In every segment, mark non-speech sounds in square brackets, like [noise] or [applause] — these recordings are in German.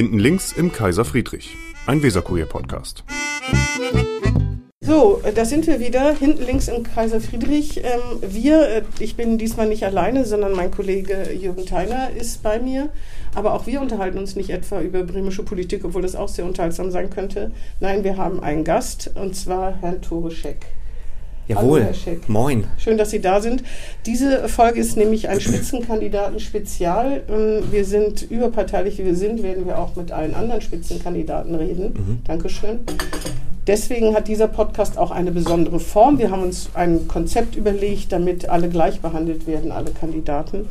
Hinten links im Kaiser Friedrich, ein Weserkurier-Podcast. So, da sind wir wieder, hinten links im Kaiser Friedrich. Ähm, wir, äh, ich bin diesmal nicht alleine, sondern mein Kollege Jürgen Theiner ist bei mir. Aber auch wir unterhalten uns nicht etwa über bremische Politik, obwohl das auch sehr unterhaltsam sein könnte. Nein, wir haben einen Gast, und zwar Herrn Tore Scheck. Jawohl. Moin. Schön, dass Sie da sind. Diese Folge ist nämlich ein Spitzenkandidaten-Spezial. Ähm, Wir sind überparteilich, wie wir sind, werden wir auch mit allen anderen Spitzenkandidaten reden. Dankeschön. Deswegen hat dieser Podcast auch eine besondere Form. Wir haben uns ein Konzept überlegt, damit alle gleich behandelt werden, alle Kandidaten.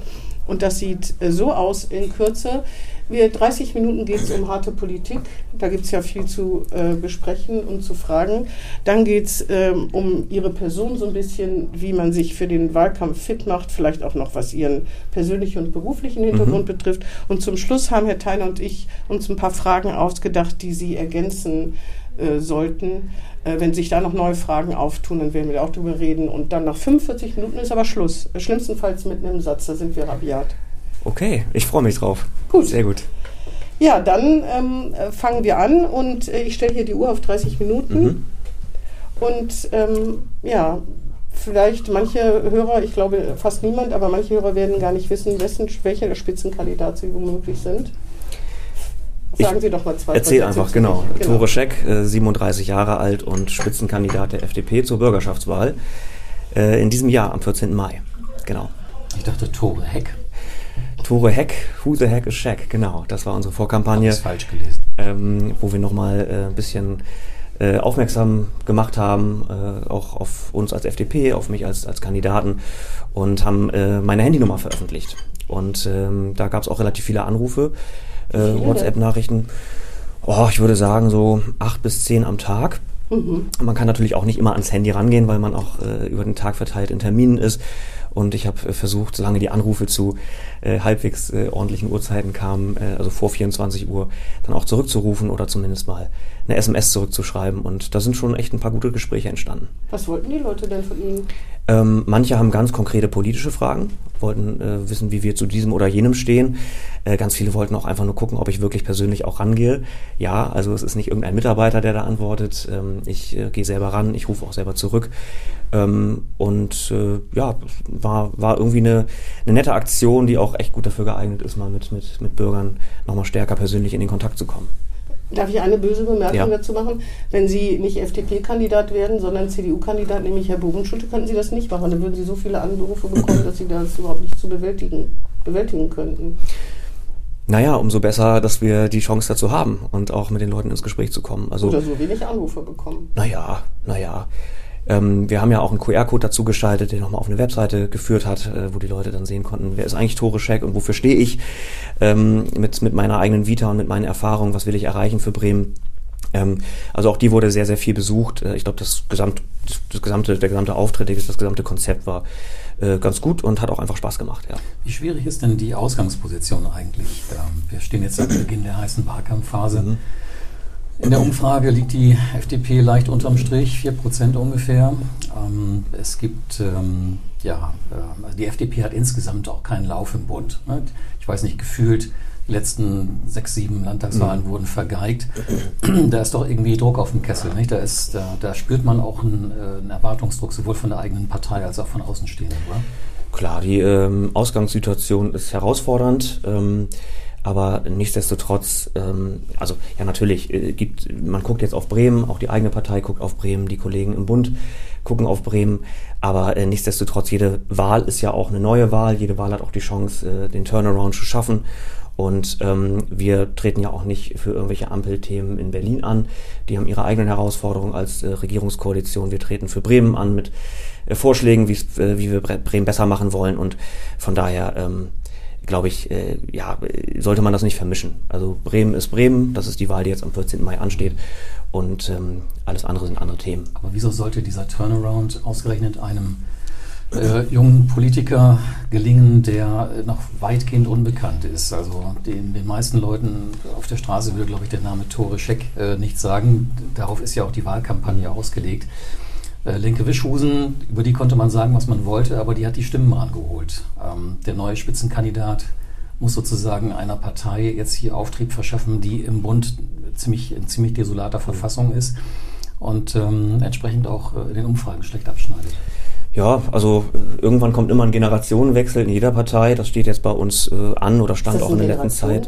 Und das sieht äh, so aus in Kürze. Wir, 30 Minuten geht es um harte Politik. Da gibt es ja viel zu äh, besprechen und zu fragen. Dann geht es ähm, um Ihre Person so ein bisschen, wie man sich für den Wahlkampf fit macht, vielleicht auch noch was Ihren persönlichen und beruflichen Hintergrund betrifft. Und zum Schluss haben Herr Theiner und ich uns ein paar Fragen ausgedacht, die Sie ergänzen äh, sollten. Äh, wenn sich da noch neue Fragen auftun, dann werden wir auch drüber reden. Und dann nach 45 Minuten ist aber Schluss. Äh, Schlimmstenfalls mit einem Satz, da sind wir rabiat. Okay, ich freue mich drauf. Gut. Sehr gut. Ja, dann ähm, äh, fangen wir an und äh, ich stelle hier die Uhr auf 30 Minuten. Mhm. Und ähm, ja, vielleicht manche Hörer, ich glaube fast niemand, aber manche Hörer werden gar nicht wissen, wessen, welcher Spitzenkandidat sie womöglich sind. Sagen Ich Sie doch mal zwei Erzähl einfach, genau. sich. Tore Scheck, äh, 37 Jahre alt und Spitzenkandidat der FDP zur Bürgerschaftswahl äh, in diesem Jahr am 14. Mai. Genau. Ich dachte Tore Heck. Tore Heck, Who the Heck is Scheck, genau. Das war unsere Vorkampagne. Ist falsch gelesen. ähm, wo wir nochmal äh, ein bisschen äh, aufmerksam gemacht haben, äh, auch auf uns als FDP, auf mich als, als Kandidaten und haben äh, meine Handynummer veröffentlicht. Und ähm, da gab es auch relativ viele Anrufe, äh? WhatsApp-Nachrichten. Oh, ich würde sagen so acht bis zehn am Tag. Man kann natürlich auch nicht immer ans Handy rangehen, weil man auch äh, über den Tag verteilt in Terminen ist. Und ich habe äh, versucht, solange die Anrufe zu äh, halbwegs äh, ordentlichen Uhrzeiten kamen, äh, also vor 24 Uhr, dann auch zurückzurufen oder zumindest mal eine SMS zurückzuschreiben. Und da sind schon echt ein paar gute Gespräche entstanden. Was wollten die Leute denn von Ihnen? Ähm, manche haben ganz konkrete politische Fragen, wollten äh, wissen, wie wir zu diesem oder jenem stehen. Äh, ganz viele wollten auch einfach nur gucken, ob ich wirklich persönlich auch rangehe. Ja, also es ist nicht irgendein Mitarbeiter, der da antwortet. Ähm, ich äh, gehe selber ran, ich rufe auch selber zurück. Ähm, und äh, ja, war, war irgendwie eine, eine nette Aktion, die auch echt gut dafür geeignet ist, mal mit, mit, mit Bürgern nochmal stärker persönlich in den Kontakt zu kommen. Darf ich eine böse Bemerkung Ja. dazu machen? Wenn Sie nicht FDP-Kandidat werden, sondern CDU-Kandidat, nämlich Herr Bogenschulte, könnten Sie das nicht machen. Dann würden Sie so viele Anrufe bekommen, dass Sie das überhaupt nicht zu bewältigen, bewältigen könnten. Naja, umso besser, dass wir die Chance dazu haben und auch mit den Leuten ins Gespräch zu kommen. Also, Oder so wenig Anrufe bekommen. Naja, naja. Ähm, wir haben ja auch einen QR-Code dazu gestaltet, der nochmal auf eine Webseite geführt hat, äh, wo die Leute dann sehen konnten, wer ist eigentlich Tore Scheck und wofür stehe ich ähm, mit, mit meiner eigenen Vita und mit meinen Erfahrungen, was will ich erreichen für Bremen. Ähm, also auch die wurde sehr, sehr viel besucht. Äh, ich glaube, das, gesamt, das gesamte, der gesamte Auftritt, das gesamte Konzept war äh, ganz gut und hat auch einfach Spaß gemacht, ja. Wie schwierig ist denn die Ausgangsposition eigentlich? Wir stehen jetzt am Beginn der heißen Wahlkampfphase. Mhm. In der Umfrage liegt die FDP leicht unterm Strich, 4% ungefähr. Ähm, es gibt, ähm, ja, äh, also die FDP hat insgesamt auch keinen Lauf im Bund. Ne? Ich weiß nicht, gefühlt, die letzten sechs, sieben Landtagswahlen wurden vergeigt. da ist doch irgendwie Druck auf dem Kessel. Nicht? Da, ist, da, da spürt man auch einen, äh, einen Erwartungsdruck, sowohl von der eigenen Partei als auch von Außenstehenden, oder? Klar, die ähm, Ausgangssituation ist herausfordernd, ähm, aber nichtsdestotrotz, ähm, also ja natürlich, äh, gibt, man guckt jetzt auf Bremen, auch die eigene Partei guckt auf Bremen, die Kollegen im Bund gucken auf Bremen, aber äh, nichtsdestotrotz, jede Wahl ist ja auch eine neue Wahl, jede Wahl hat auch die Chance, äh, den Turnaround zu schaffen. Und ähm, wir treten ja auch nicht für irgendwelche Ampelthemen in Berlin an. Die haben ihre eigenen Herausforderungen als äh, Regierungskoalition. Wir treten für Bremen an mit äh, Vorschlägen, äh, wie wir Bre- Bremen besser machen wollen. Und von daher ähm, glaube ich, äh, ja, sollte man das nicht vermischen. Also Bremen ist Bremen, das ist die Wahl, die jetzt am 14. Mai ansteht. Und ähm, alles andere sind andere Themen. Aber wieso sollte dieser Turnaround ausgerechnet einem äh, jungen Politiker gelingen, der noch weitgehend unbekannt ist? Also den, den meisten Leuten auf der Straße würde, glaube ich, der Name Tore Scheck äh, nichts sagen. Darauf ist ja auch die Wahlkampagne ausgelegt. Äh, Linke Wischhusen, über die konnte man sagen, was man wollte, aber die hat die Stimmen rangeholt. Ähm, der neue Spitzenkandidat muss sozusagen einer Partei jetzt hier Auftrieb verschaffen, die im Bund ziemlich, in ziemlich desolater Verfassung ist und ähm, entsprechend auch äh, in den Umfragen schlecht abschneidet. Ja, also äh, irgendwann kommt immer ein Generationenwechsel in jeder Partei. Das steht jetzt bei uns äh, an oder stand auch in der letzten Zeit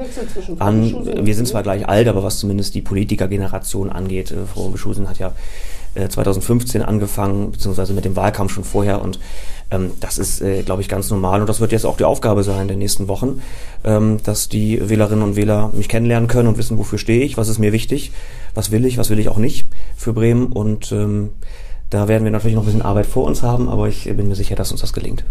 an. Wir sind zwar gleich alt, aber was zumindest die Politikergeneration angeht, äh, Frau Beschusen hat ja äh, 2015 angefangen, beziehungsweise mit dem Wahlkampf schon vorher und ähm, das ist, äh, glaube ich, ganz normal und das wird jetzt auch die Aufgabe sein in den nächsten Wochen, ähm, dass die Wählerinnen und Wähler mich kennenlernen können und wissen, wofür stehe ich, was ist mir wichtig, was will ich, was will ich auch nicht für Bremen und ähm, da werden wir natürlich noch ein bisschen Arbeit vor uns haben, aber ich bin mir sicher, dass uns das gelingt.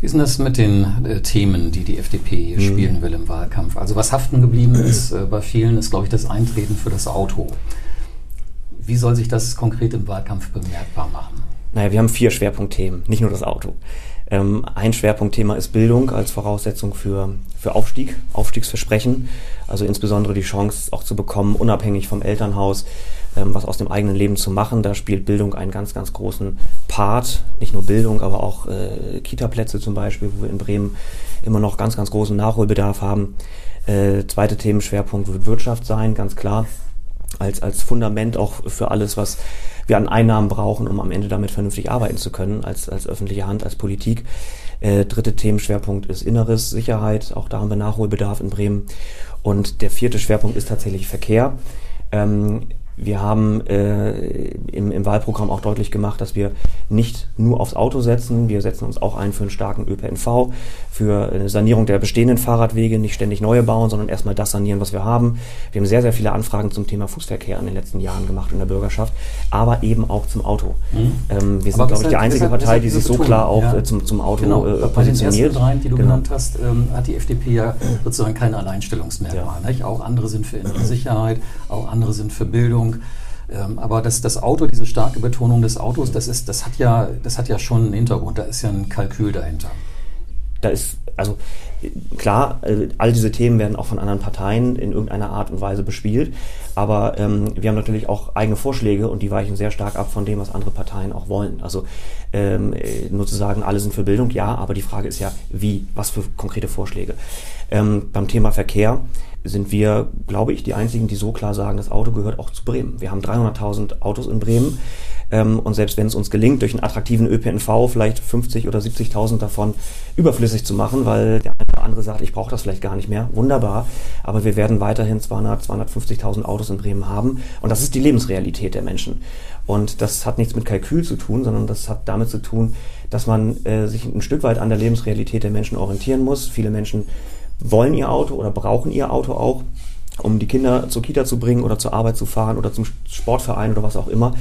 Wie ist denn das mit den äh, Themen, die die FDP mhm. spielen will im Wahlkampf? Also was haften geblieben ist äh, bei vielen, ist, glaube ich, das Eintreten für das Auto. Wie soll sich das konkret im Wahlkampf bemerkbar machen? Naja, wir haben vier Schwerpunktthemen, nicht nur das Auto. Ähm, ein Schwerpunktthema ist Bildung als Voraussetzung für, für Aufstieg, Aufstiegsversprechen, also insbesondere die Chance auch zu bekommen, unabhängig vom Elternhaus, ähm, was aus dem eigenen Leben zu machen. Da spielt Bildung einen ganz, ganz großen Part. Nicht nur Bildung, aber auch äh, Kita-Plätze zum Beispiel, wo wir in Bremen immer noch ganz, ganz großen Nachholbedarf haben. Äh, zweiter Themenschwerpunkt wird Wirtschaft sein, ganz klar. Als, als Fundament auch für alles, was wir an Einnahmen brauchen, um am Ende damit vernünftig arbeiten zu können, als, als öffentliche Hand, als Politik. Äh, dritte Themenschwerpunkt ist Inneres, Sicherheit. Auch da haben wir Nachholbedarf in Bremen. Und der vierte Schwerpunkt ist tatsächlich Verkehr. Ähm, wir haben äh, im, im, Wahlprogramm auch deutlich gemacht, dass wir nicht nur aufs Auto setzen, wir setzen uns auch ein für einen starken ÖPNV, für eine Sanierung der bestehenden Fahrradwege, nicht ständig neue bauen, sondern erstmal das sanieren, was wir haben. Wir haben sehr, sehr viele Anfragen zum Thema Fußverkehr in den letzten Jahren gemacht in der Bürgerschaft, aber eben auch zum Auto. Mhm. Ähm, wir sind, glaube ich, die einzige deshalb, Partei, die sich so klar auch ja. äh, zum, zum Auto genau. äh, positioniert. Bei den ersten dreien, die du genau. genannt hast, ähm, hat die FDP ja sozusagen kein Alleinstellungsmerkmal. Ja. Auch andere sind für innere Sicherheit, auch andere sind für Bildung. Ähm, aber das, das Auto, diese starke Betonung des Autos, das, ist, das, hat ja, das hat ja schon einen Hintergrund, da ist ja ein Kalkül dahinter. Da ist, also klar, äh, all diese Themen werden auch von anderen Parteien in irgendeiner Art und Weise bespielt, aber ähm, wir haben natürlich auch eigene Vorschläge und die weichen sehr stark ab von dem, was andere Parteien auch wollen. Also ähm, äh, nur zu sagen, alle sind für Bildung, ja, aber die Frage ist ja, wie, was für konkrete Vorschläge. Ähm, beim Thema Verkehr sind wir, glaube ich, die Einzigen, die so klar sagen, das Auto gehört auch zu Bremen. Wir haben 300.000 Autos in Bremen. Ähm, und selbst wenn es uns gelingt, durch einen attraktiven ÖPNV vielleicht 50 oder 70.000 davon überflüssig zu machen, weil der eine oder andere sagt, ich brauche das vielleicht gar nicht mehr, wunderbar. Aber wir werden weiterhin 200, 250.000 Autos in Bremen haben. Und das ist die Lebensrealität der Menschen. Und das hat nichts mit Kalkül zu tun, sondern das hat damit zu tun, dass man äh, sich ein Stück weit an der Lebensrealität der Menschen orientieren muss. Viele Menschen wollen ihr Auto oder brauchen ihr Auto auch, um die Kinder zur Kita zu bringen oder zur Arbeit zu fahren oder zum Sportverein oder was auch immer.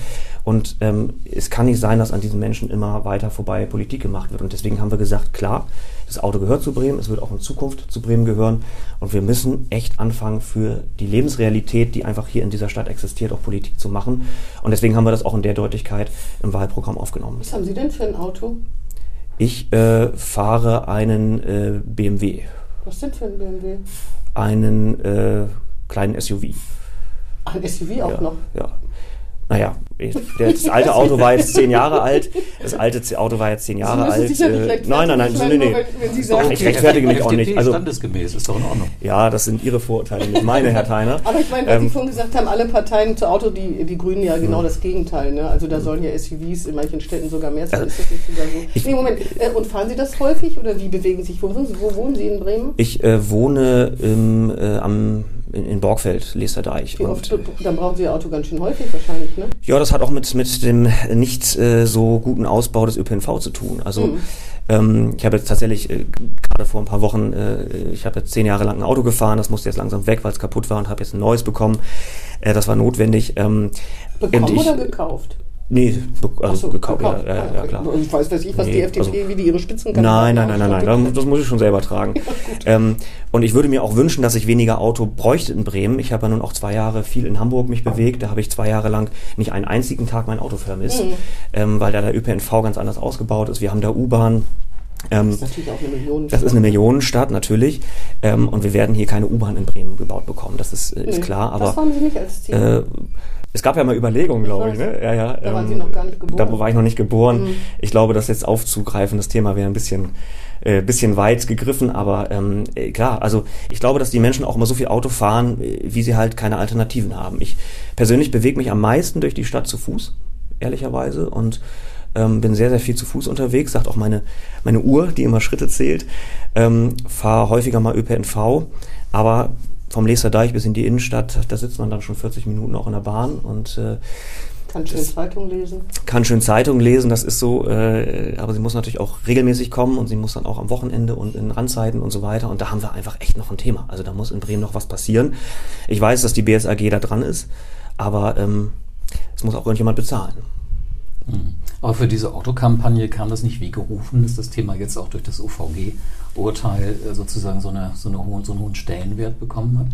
Und ähm, es kann nicht sein, dass an diesen Menschen immer weiter vorbei Politik gemacht wird. Und deswegen haben wir gesagt, klar, das Auto gehört zu Bremen, es wird auch in Zukunft zu Bremen gehören. Und wir müssen echt anfangen, für die Lebensrealität, die einfach hier in dieser Stadt existiert, auch Politik zu machen. Und deswegen haben wir das auch in der Deutlichkeit im Wahlprogramm aufgenommen. Was haben Sie denn für ein Auto? Ich äh, fahre einen äh, BMW. Was denn für ein BMW? Einen äh, kleinen SUV. Ein SUV auch ja, noch? Ja. Naja, das alte Auto war jetzt zehn Jahre alt. Das alte Auto war jetzt zehn Jahre alt. Äh, nein, nein, nein, nee, nee. Wenn, ich rechtfertige mich auch nicht. Also standesgemäß ist doch in Ordnung. Ja, das sind Ihre Vorurteile, nicht meine, Herr Theiner. Aber ich meine, ähm, Sie vorhin gesagt haben, alle Parteien zu Auto, die, die Grünen ja genau hm. das Gegenteil. Ne? Also da sollen ja SUVs in manchen Städten sogar mehr sein. Also, ist das nicht sogar so? Nee, Moment. Äh, und fahren Sie das häufig oder wie bewegen Sie sich? Wo, wo wohnen Sie in Bremen? Ich äh, wohne äh, am in, in Borgfeld, Lesterdeich. Wie oft, dann brauchen Sie Ihr Auto ganz schön häufig wahrscheinlich, ne? Ja, das hat auch mit, mit dem nicht äh, so guten Ausbau des ÖPNV zu tun. Also mhm. ähm, ich habe jetzt tatsächlich äh, gerade vor ein paar Wochen, äh, ich habe jetzt zehn Jahre lang ein Auto gefahren, das musste jetzt langsam weg, weil es kaputt war und habe jetzt ein neues bekommen. Äh, das war notwendig. Ähm, bekommen ich, oder gekauft? Nee, also so, gekauft, gekauft. Ja, ja, ja, klar. Ich weiß, weiß ich, was nee, die FDP, also, wie die ihre Spitzenkandidaten Nein, nein, nein, nein, nein, das muss ich schon selber tragen. [laughs] ähm, und ich würde mir auch wünschen, dass ich weniger Auto bräuchte in Bremen. Ich habe ja nun auch zwei Jahre viel in Hamburg mich bewegt. Da habe ich zwei Jahre lang nicht einen einzigen Tag mein Auto vermisst, mhm. ähm, weil da der ÖPNV ganz anders ausgebaut ist. Wir haben da U-Bahn, Ähm, das ist natürlich auch eine Millionenstadt. Das ist eine Millionenstadt, natürlich. Ähm, und wir werden hier keine U-Bahn in Bremen gebaut bekommen, das ist, äh, ist nee, klar. Aber, das haben Sie nicht als Ziel. Äh, es gab ja mal Überlegungen, glaube ich. Ne? Ja, ja, da ähm, waren Sie noch gar nicht geboren. Da war ich noch nicht geboren. Mhm. Ich glaube, das jetzt aufzugreifen, das Thema wäre ein bisschen, äh, bisschen weit gegriffen. Aber ähm, äh, klar, also ich glaube, dass die Menschen auch immer so viel Auto fahren, äh, wie sie halt keine Alternativen haben. Ich persönlich bewege mich am meisten durch die Stadt zu Fuß, ehrlicherweise. Und ähm, bin sehr, sehr viel zu Fuß unterwegs, sagt auch meine, meine Uhr, die immer Schritte zählt. Ähm, Fahre häufiger mal ÖPNV, aber vom Leser Deich bis in die Innenstadt, da sitzt man dann schon 40 Minuten auch in der Bahn und äh, kann schön Zeitung lesen. Kann schön Zeitung lesen, das ist so, äh, aber sie muss natürlich auch regelmäßig kommen und sie muss dann auch am Wochenende und in Randzeiten und so weiter. Und da haben wir einfach echt noch ein Thema. Also da muss in Bremen noch was passieren. Ich weiß, dass die BSAG da dran ist, aber ähm, es muss auch irgendjemand bezahlen. Mhm. Aber für diese Autokampagne kam das nicht wie gerufen, ist das Thema jetzt auch durch das UVG-Urteil äh, sozusagen so, eine, so, eine hohen, so einen hohen Stellenwert bekommen hat?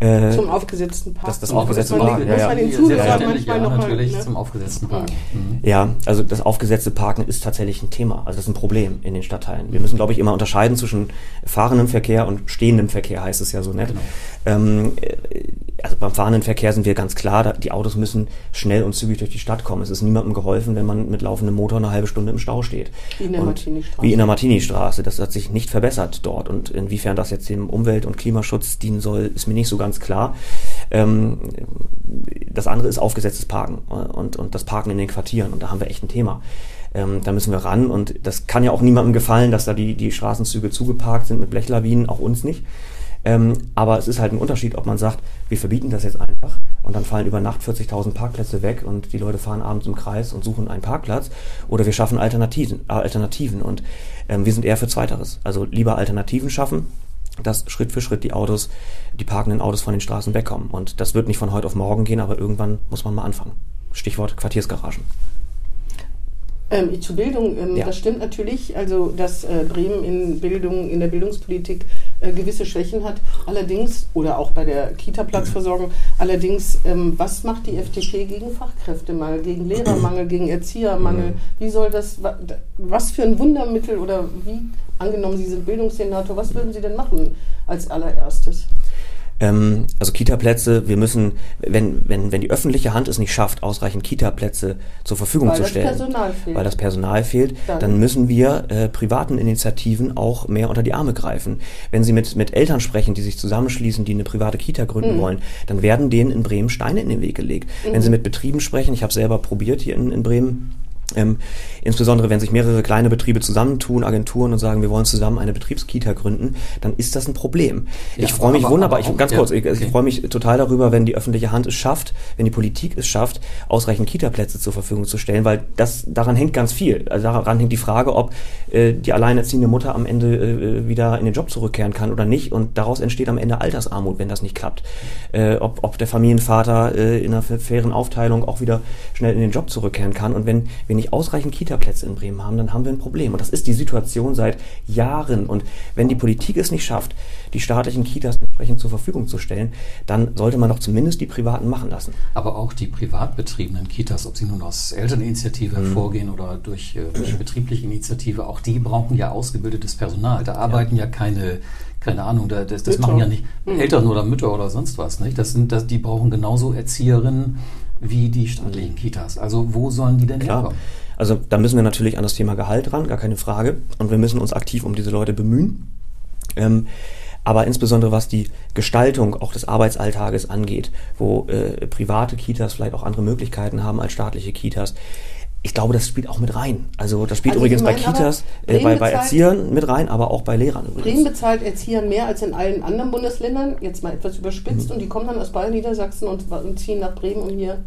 Äh, zum aufgesetzten Parken. Das, das aufgesetzte Parken, ja, ja. Ja, natürlich halt, ne? zum aufgesetzten Parken. Mhm. Ja, also das aufgesetzte Parken ist tatsächlich ein Thema. Also das ist ein Problem in den Stadtteilen. Wir müssen, glaube ich, immer unterscheiden zwischen fahrendem Verkehr und stehendem Verkehr, heißt es ja so nett. Genau. Ähm, äh, also beim fahrenden Verkehr sind wir ganz klar, die Autos müssen schnell und zügig durch die Stadt kommen. Es ist niemandem geholfen, wenn man mit laufendem Motor eine halbe Stunde im Stau steht. Wie in der Martini-Straße. Wie in der Martini-Straße. Das hat sich nicht verbessert dort. Und inwiefern das jetzt dem Umwelt- und Klimaschutz dienen soll, ist mir nicht so ganz klar. Ähm, das andere ist aufgesetztes Parken und, und das Parken in den Quartieren. Und da haben wir echt ein Thema. Ähm, da müssen wir ran. Und das kann ja auch niemandem gefallen, dass da die, die Straßenzüge zugeparkt sind mit Blechlawinen, auch uns nicht. Ähm, aber es ist halt ein Unterschied, ob man sagt, wir verbieten das jetzt einfach und dann fallen über Nacht 40.000 Parkplätze weg und die Leute fahren abends im Kreis und suchen einen Parkplatz oder wir schaffen Alternativen. Äh, Alternativen und ähm, wir sind eher für Zweiteres. Also lieber Alternativen schaffen, dass Schritt für Schritt die Autos, die parkenden Autos von den Straßen wegkommen. Und das wird nicht von heute auf morgen gehen, aber irgendwann muss man mal anfangen. Stichwort Quartiersgaragen. Ähm, zur Bildung, ähm, ja. das stimmt natürlich, also dass äh, Bremen in Bildung, in der Bildungspolitik äh, gewisse Schwächen hat. Allerdings, oder auch bei der Kita-Platzversorgung, allerdings, ähm, was macht die FDP gegen Fachkräftemangel, gegen Lehrermangel, gegen Erziehermangel? Mhm. Wie soll das, was für ein Wundermittel oder wie, angenommen Sie sind Bildungssenator, was würden Sie denn machen als allererstes? Ähm, also Kita-Plätze, wir müssen, wenn, wenn, wenn die öffentliche Hand es nicht schafft, ausreichend Kita-Plätze zur Verfügung weil zu stellen, weil das Personal fehlt, dann, dann müssen wir äh, privaten Initiativen auch mehr unter die Arme greifen. Wenn Sie mit, mit Eltern sprechen, die sich zusammenschließen, die eine private Kita gründen mhm. wollen, dann werden denen in Bremen Steine in den Weg gelegt. Mhm. Wenn Sie mit Betrieben sprechen, ich habe selber probiert hier in, in Bremen, ähm, insbesondere wenn sich mehrere kleine Betriebe zusammentun, Agenturen und sagen, wir wollen zusammen eine Betriebskita gründen, dann ist das ein Problem. Ja, ich freue mich aber, wunderbar, aber ich, ganz ja, kurz, ich, okay. ich freue mich total darüber, wenn die öffentliche Hand es schafft, wenn die Politik es schafft, ausreichend Kita-Plätze zur Verfügung zu stellen, weil das daran hängt ganz viel. Also daran hängt die Frage, ob äh, die alleinerziehende Mutter am Ende äh, wieder in den Job zurückkehren kann oder nicht und daraus entsteht am Ende Altersarmut, wenn das nicht klappt. Äh, ob, ob der Familienvater äh, in einer fairen Aufteilung auch wieder schnell in den Job zurückkehren kann und wenn wir nicht nicht ausreichend Kita-Plätze in Bremen haben, dann haben wir ein Problem. Und das ist die Situation seit Jahren. Und wenn die Politik es nicht schafft, die staatlichen Kitas entsprechend zur Verfügung zu stellen, dann sollte man doch zumindest die privaten machen lassen. Aber auch die privat betriebenen Kitas, ob sie nun aus Elterninitiative mhm. hervorgehen oder durch, äh, durch betriebliche Initiative, auch die brauchen ja ausgebildetes Personal. Da arbeiten ja, ja keine keine Ahnung, das, das machen ja nicht mhm. Eltern oder Mütter oder sonst was. Nicht? Das sind, das, die brauchen genauso Erzieherinnen wie die staatlichen Kitas. Also wo sollen die denn Klar. herkommen? Also da müssen wir natürlich an das Thema Gehalt ran, gar keine Frage. Und wir müssen uns aktiv um diese Leute bemühen. Ähm, aber insbesondere was die Gestaltung auch des Arbeitsalltages angeht, wo äh, private Kitas vielleicht auch andere Möglichkeiten haben als staatliche Kitas. Ich glaube, das spielt auch mit rein. Also das spielt also übrigens bei Kitas, äh, bei, bei Erziehern mit rein, aber auch bei Lehrern übrigens. Bremen bezahlt Erziehern mehr als in allen anderen Bundesländern, jetzt mal etwas überspitzt, mhm. und die kommen dann aus Bayern, Niedersachsen und, und ziehen nach Bremen, um hier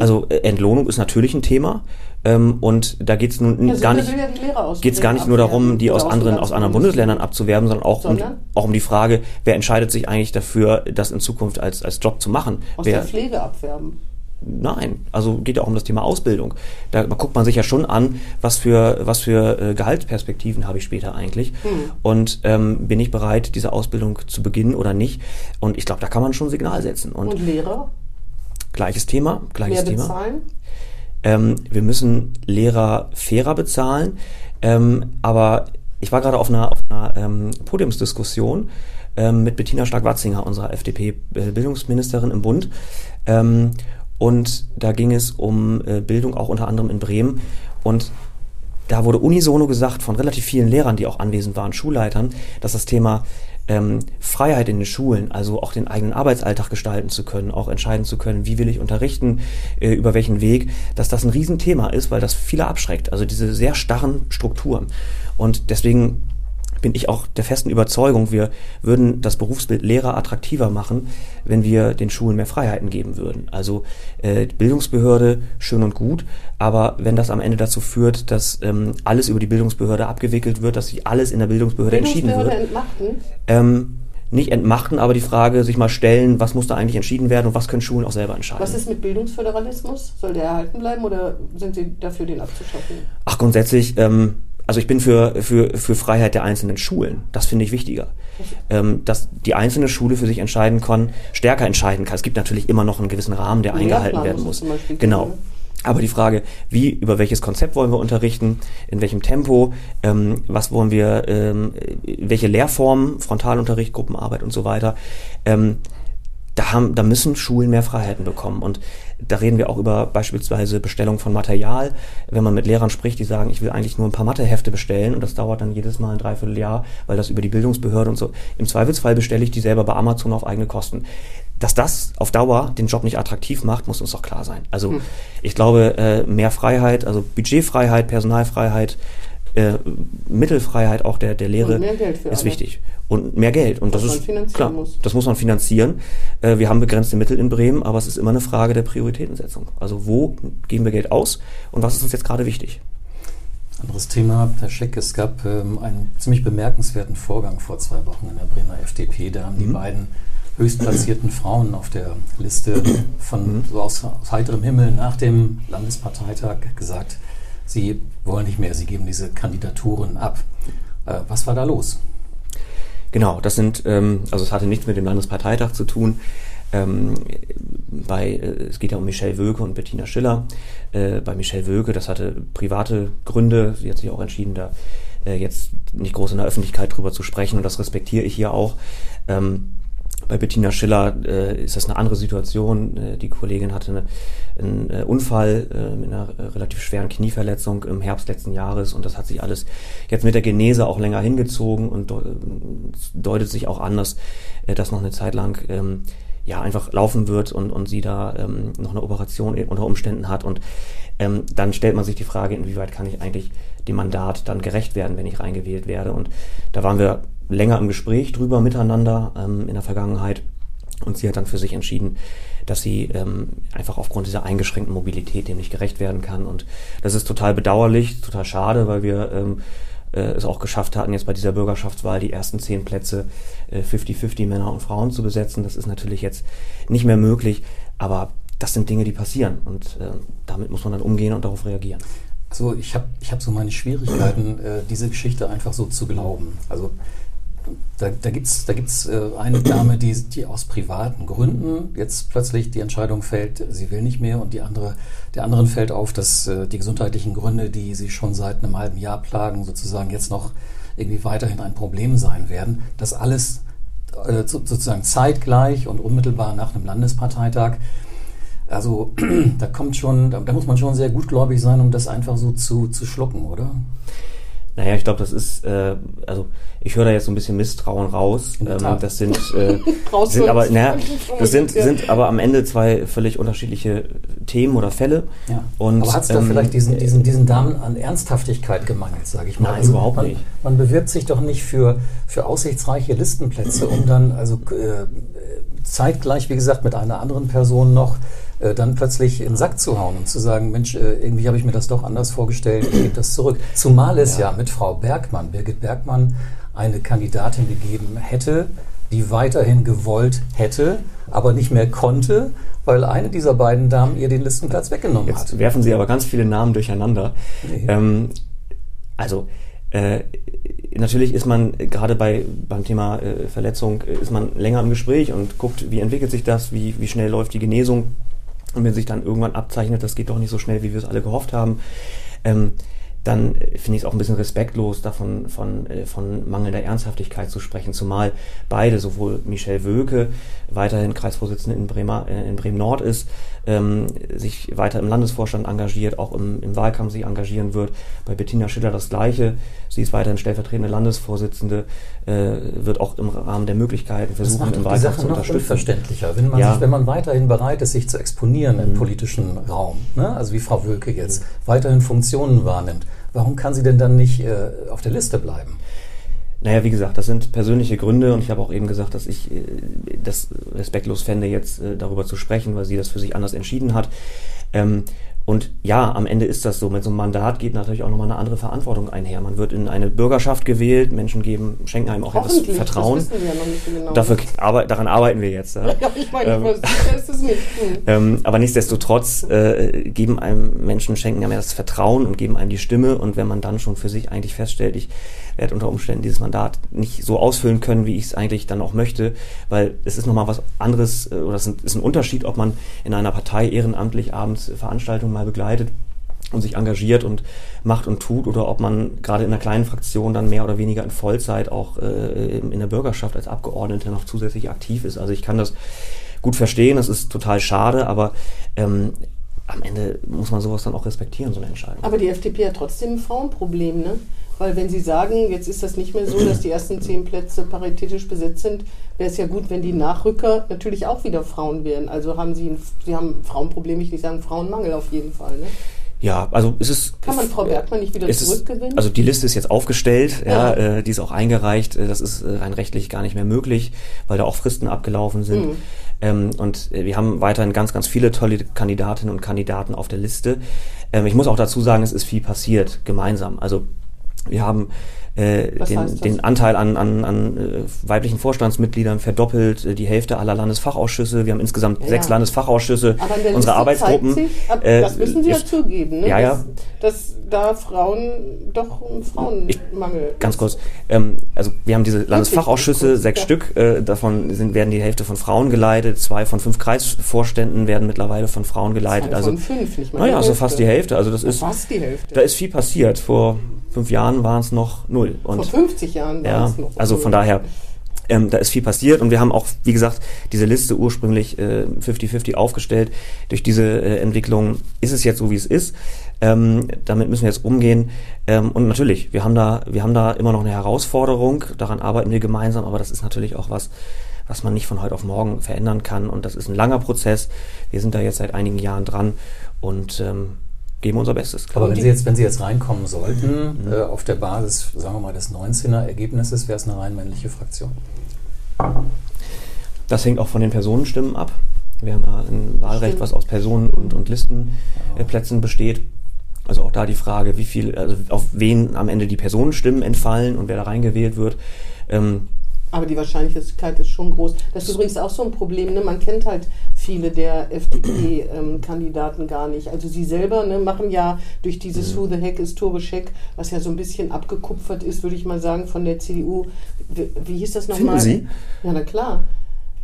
also äh, Entlohnung ist natürlich ein Thema. Ähm, und da geht es nun ja, gar nicht, ja geht's gar nicht nur darum, die aus anderen, aus anderen Bundesländern abzuwerben, sondern auch, sondern? Um, auch um die Frage, wer entscheidet sich eigentlich dafür, das in Zukunft als, als Job zu machen? Aus wer, der Pflege abwerben. Nein, also geht ja auch um das Thema Ausbildung. Da guckt man sich ja schon an, was für, was für äh, Gehaltsperspektiven habe ich später eigentlich. Hm. Und ähm, bin ich bereit, diese Ausbildung zu beginnen oder nicht? Und ich glaube, da kann man schon ein Signal setzen. Und, Und Lehrer? Gleiches Thema, gleiches Mehr bezahlen? ähm, wir müssen Lehrer fairer bezahlen. Ähm, aber ich war gerade auf einer, auf einer ähm, Podiumsdiskussion ähm, mit Bettina Stark-Watzinger, unserer FDP-Bildungsministerin im Bund. Ähm, und da ging es um äh, Bildung auch unter anderem in Bremen. Und da wurde unisono gesagt von relativ vielen Lehrern, die auch anwesend waren, Schulleitern, dass das Thema ähm, Freiheit in den Schulen, also auch den eigenen Arbeitsalltag gestalten zu können, auch entscheiden zu können, wie will ich unterrichten, äh, über welchen Weg, dass das ein Riesenthema ist, weil das viele abschreckt. Also diese sehr starren Strukturen. Und deswegen bin ich auch der festen Überzeugung, wir würden das Berufsbild Lehrer attraktiver machen, wenn wir den Schulen mehr Freiheiten geben würden. Also äh, Bildungsbehörde schön und gut, aber wenn das am Ende dazu führt, dass ähm, alles über die Bildungsbehörde abgewickelt wird, dass sich alles in der Bildungsbehörde, Bildungsbehörde entschieden wird. Entmachten? Ähm, nicht entmachten, aber die Frage sich mal stellen, was muss da eigentlich entschieden werden und was können Schulen auch selber entscheiden. Was ist mit Bildungsföderalismus? Soll der erhalten bleiben oder sind Sie dafür, den abzuschaffen? Ach, grundsätzlich ähm, also ich bin für, für, für Freiheit der einzelnen Schulen. Das finde ich wichtiger. Ähm, dass die einzelne Schule für sich entscheiden kann, stärker entscheiden kann. Es gibt natürlich immer noch einen gewissen Rahmen, der eingehalten werden muss. Genau. Aber die Frage, wie, über welches Konzept wollen wir unterrichten, in welchem Tempo, ähm, was wollen wir, ähm, welche Lehrformen, Frontalunterricht, Gruppenarbeit und so weiter, ähm, da, haben, da müssen Schulen mehr Freiheiten bekommen. Und da reden wir auch über beispielsweise Bestellung von Material. Wenn man mit Lehrern spricht, die sagen, ich will eigentlich nur ein paar Mathehefte bestellen und das dauert dann jedes Mal ein Dreivierteljahr, weil das über die Bildungsbehörde und so. Im Zweifelsfall bestelle ich die selber bei Amazon auf eigene Kosten. Dass das auf Dauer den Job nicht attraktiv macht, muss uns doch klar sein. Also hm. ich glaube, äh, mehr Freiheit, also Budgetfreiheit, Personalfreiheit, äh, Mittelfreiheit auch der, der Lehre ist alle. wichtig. Und mehr Geld. Und Was das ist klar, muss. das muss man finanzieren. Äh, wir haben begrenzte Mittel in Bremen, aber es ist immer eine Frage der Prioritätensetzung. Also wo geben wir Geld aus und was ist uns jetzt gerade wichtig? Anderes Thema, Herr Scheck, es gab ähm, einen ziemlich bemerkenswerten Vorgang vor zwei Wochen in der Bremer FDP. Da haben mhm. die beiden höchstplatzierten Frauen auf der Liste von mhm. so aus, aus heiterem Himmel nach dem Landesparteitag gesagt, Sie wollen nicht mehr, Sie geben diese Kandidaturen ab. Äh, was war da los? Genau, das sind, ähm, also es hatte nichts mit dem Landesparteitag zu tun. Ähm, bei, äh, es geht ja um Michelle Wöke und Bettina Schiller. Äh, bei Michelle Wöke, das hatte private Gründe. Sie hat sich auch entschieden, da äh, jetzt nicht groß in der Öffentlichkeit drüber zu sprechen und das respektiere ich hier auch. Ähm, bei Bettina Schiller äh, ist das eine andere Situation. Äh, die Kollegin hatte eine, einen äh, Unfall äh, mit einer relativ schweren Knieverletzung im Herbst letzten Jahres und das hat sich alles jetzt mit der Genese auch länger hingezogen und deutet sich auch an, dass äh, das noch eine Zeit lang ähm, ja einfach laufen wird und, und sie da ähm, noch eine Operation unter Umständen hat und ähm, dann stellt man sich die Frage, inwieweit kann ich eigentlich dem Mandat dann gerecht werden, wenn ich reingewählt werde. Und da waren wir länger im Gespräch drüber miteinander ähm, in der Vergangenheit. Und sie hat dann für sich entschieden, dass sie ähm, einfach aufgrund dieser eingeschränkten Mobilität dem nicht gerecht werden kann. Und das ist total bedauerlich, total schade, weil wir ähm, äh, es auch geschafft hatten, jetzt bei dieser Bürgerschaftswahl die ersten zehn Plätze 50-50 äh, Männer und Frauen zu besetzen. Das ist natürlich jetzt nicht mehr möglich, aber das sind Dinge, die passieren und äh, damit muss man dann umgehen und darauf reagieren. Also ich habe ich hab so meine Schwierigkeiten, äh, diese Geschichte einfach so zu glauben. Also da, da gibt es da gibt's, äh, eine Dame, die, die aus privaten Gründen jetzt plötzlich die Entscheidung fällt, sie will nicht mehr und die andere, der anderen fällt auf, dass äh, die gesundheitlichen Gründe, die sie schon seit einem halben Jahr plagen, sozusagen jetzt noch irgendwie weiterhin ein Problem sein werden. Das alles äh, sozusagen zeitgleich und unmittelbar nach einem Landesparteitag. Also [clears throat] da kommt schon, da, muss man schon sehr gutgläubig sein, um das einfach so zu, zu schlucken, oder? Naja, ich glaube, das ist, äh, also ich höre da jetzt so ein bisschen Misstrauen raus. Ähm, das sind, [laughs] äh, sind aber, naja, [laughs] das sind, sind aber am Ende zwei völlig unterschiedliche Themen oder Fälle. Ja. Und, aber hat es da ähm, vielleicht diesen, diesen, diesen Damen an Ernsthaftigkeit gemangelt, sage ich mal? Nein, also überhaupt man, nicht. Man bewirbt sich doch nicht für, für aussichtsreiche Listenplätze, um dann also äh, zeitgleich, wie gesagt, mit einer anderen Person noch äh, dann plötzlich in den Sack zu hauen und zu sagen, Mensch, äh, irgendwie habe ich mir das doch anders vorgestellt, ich gebe das zurück. Zumal es ja. ja mit Frau Bergmann, Birgit Bergmann, eine Kandidatin gegeben hätte, die weiterhin gewollt hätte, aber nicht mehr konnte, weil eine dieser beiden Damen ihr den Listenplatz weggenommen Jetzt hat. Jetzt werfen Sie aber ganz viele Namen durcheinander. Nee. Ähm, also äh, natürlich ist man gerade bei beim Thema äh, Verletzung äh, ist man länger im Gespräch und guckt, wie entwickelt sich das, wie, wie schnell läuft die Genesung und wenn sich dann irgendwann abzeichnet, das geht doch nicht so schnell, wie wir es alle gehofft haben, ähm, dann äh, finde ich es auch ein bisschen respektlos, davon von, äh, von mangelnder Ernsthaftigkeit zu sprechen, zumal beide, sowohl Michel Wöke, weiterhin Kreisvorsitzende in, Bremer, äh, in Bremen-Nord ist, ähm, sich weiter im Landesvorstand engagiert, auch im, im Wahlkampf sich engagieren wird. Bei Bettina Schiller das Gleiche. Sie ist weiterhin stellvertretende Landesvorsitzende, äh, wird auch im Rahmen der Möglichkeiten versuchen, das macht im Wahlkampf die Sache zu unterstützen. Noch unverständlicher, wenn man, ja. sich, wenn man weiterhin bereit ist, sich zu exponieren mhm. im politischen Raum, ne? also wie Frau Wöke jetzt, mhm. weiterhin Funktionen wahrnimmt Warum kann sie denn dann nicht äh, auf der Liste bleiben? Naja, wie gesagt, das sind persönliche Gründe und ich habe auch eben gesagt, dass ich äh, das respektlos fände, jetzt äh, darüber zu sprechen, weil sie das für sich anders entschieden hat. Ähm, und ja, am Ende ist das so. Mit so einem Mandat geht natürlich auch nochmal eine andere Verantwortung einher. Man wird in eine Bürgerschaft gewählt, Menschen geben, schenken einem auch etwas Vertrauen. Das wissen wir ja noch nicht genau. Dafür, aber, daran arbeiten wir jetzt. Ja, [laughs] ja ich meine, ähm, ist es nicht. [laughs] Hm. Aber nichtsdestotrotz äh, geben einem Menschen, schenken einem das Vertrauen und geben einem die Stimme. Und wenn man dann schon für sich eigentlich feststellt, ich werde unter Umständen dieses Mandat nicht so ausfüllen können, wie ich es eigentlich dann auch möchte, weil es ist nochmal was anderes äh, oder es ist ein Unterschied, ob man in einer Partei ehrenamtlich abends Veranstaltungen mal begleitet und sich engagiert und macht und tut oder ob man gerade in einer kleinen Fraktion dann mehr oder weniger in Vollzeit auch äh, in der Bürgerschaft als Abgeordneter noch zusätzlich aktiv ist. Also ich kann das gut verstehen, das ist total schade, aber ähm, am Ende muss man sowas dann auch respektieren, so eine Entscheidung. Aber die FDP hat trotzdem ein Frauenproblem, ne? Weil wenn Sie sagen, jetzt ist das nicht mehr so, dass die ersten zehn Plätze paritätisch besetzt sind, wäre es ja gut, wenn die Nachrücker natürlich auch wieder Frauen wären. Also haben Sie, ein, Sie haben Frauenproblem, ich nicht sagen Frauenmangel auf jeden Fall. Ne? Ja, also es ist. Kann man Frau Bergmann nicht wieder zurückgewinnen? Ist, also die Liste ist jetzt aufgestellt, ja, ja äh, die ist auch eingereicht. Äh, das ist äh, rein rechtlich gar nicht mehr möglich, weil da auch Fristen abgelaufen sind. Mhm. Ähm, und äh, wir haben weiterhin ganz, ganz viele tolle Kandidatinnen und Kandidaten auf der Liste. Ähm, ich muss auch dazu sagen, es ist viel passiert gemeinsam. Also wir haben äh, den, den, Anteil an, an, an äh, weiblichen Vorstandsmitgliedern verdoppelt, äh, die Hälfte aller Landesfachausschüsse. Wir haben insgesamt ja. sechs Landesfachausschüsse. Aber unsere Liste Arbeitsgruppen. Sich, äh, das müssen Sie ja zugeben, ne? ja, ja. Dass, dass da Frauen doch ein Frauenmangel. Ich, ganz kurz. Ähm, also wir haben diese Landesfachausschüsse, sechs ja. Stück. Äh, davon sind, werden die Hälfte von Frauen geleitet. Zwei von fünf Kreisvorständen werden mittlerweile von Frauen geleitet. Zwei also von fünf, nicht mal Naja, also fast die Hälfte. Also das ist fast die Hälfte. Da ist viel passiert. Vor fünf Jahren waren es noch null. Und, Vor 50 Jahren waren es noch Also von daher, ähm, da ist viel passiert und wir haben auch, wie gesagt, diese Liste ursprünglich 50-50 äh, aufgestellt. Durch diese äh, Entwicklung ist es jetzt so, wie es ist. Ähm, damit müssen wir jetzt umgehen. Ähm, und natürlich, wir haben da, wir haben da immer noch eine Herausforderung. Daran arbeiten wir gemeinsam, aber das ist natürlich auch was, was man nicht von heute auf morgen verändern kann. Und das ist ein langer Prozess. Wir sind da jetzt seit einigen Jahren dran und ähm, geben unser Bestes. Aber wenn Sie jetzt, wenn Sie jetzt reinkommen sollten, mhm. äh, auf der Basis, sagen wir mal, des 19er Ergebnisses, wäre es eine rein männliche Fraktion. Das hängt auch von den Personenstimmen ab. Wir haben ja ein Wahlrecht, Stimmt. was aus Personen- und, und Listenplätzen besteht. Also auch da die Frage, wie viel, also auf wen am Ende die Personenstimmen entfallen und wer da reingewählt wird. Ähm, aber die Wahrscheinlichkeit ist schon groß. Das ist übrigens auch so ein Problem. Ne? Man kennt halt viele der FDP-Kandidaten ähm, [clears throat] gar nicht. Also sie selber ne, machen ja durch dieses. Who the Heck ist Tore Scheck, was ja so ein bisschen abgekupfert ist, würde ich mal sagen, von der CDU. Wie, wie hieß das nochmal? Sie? Ja, na klar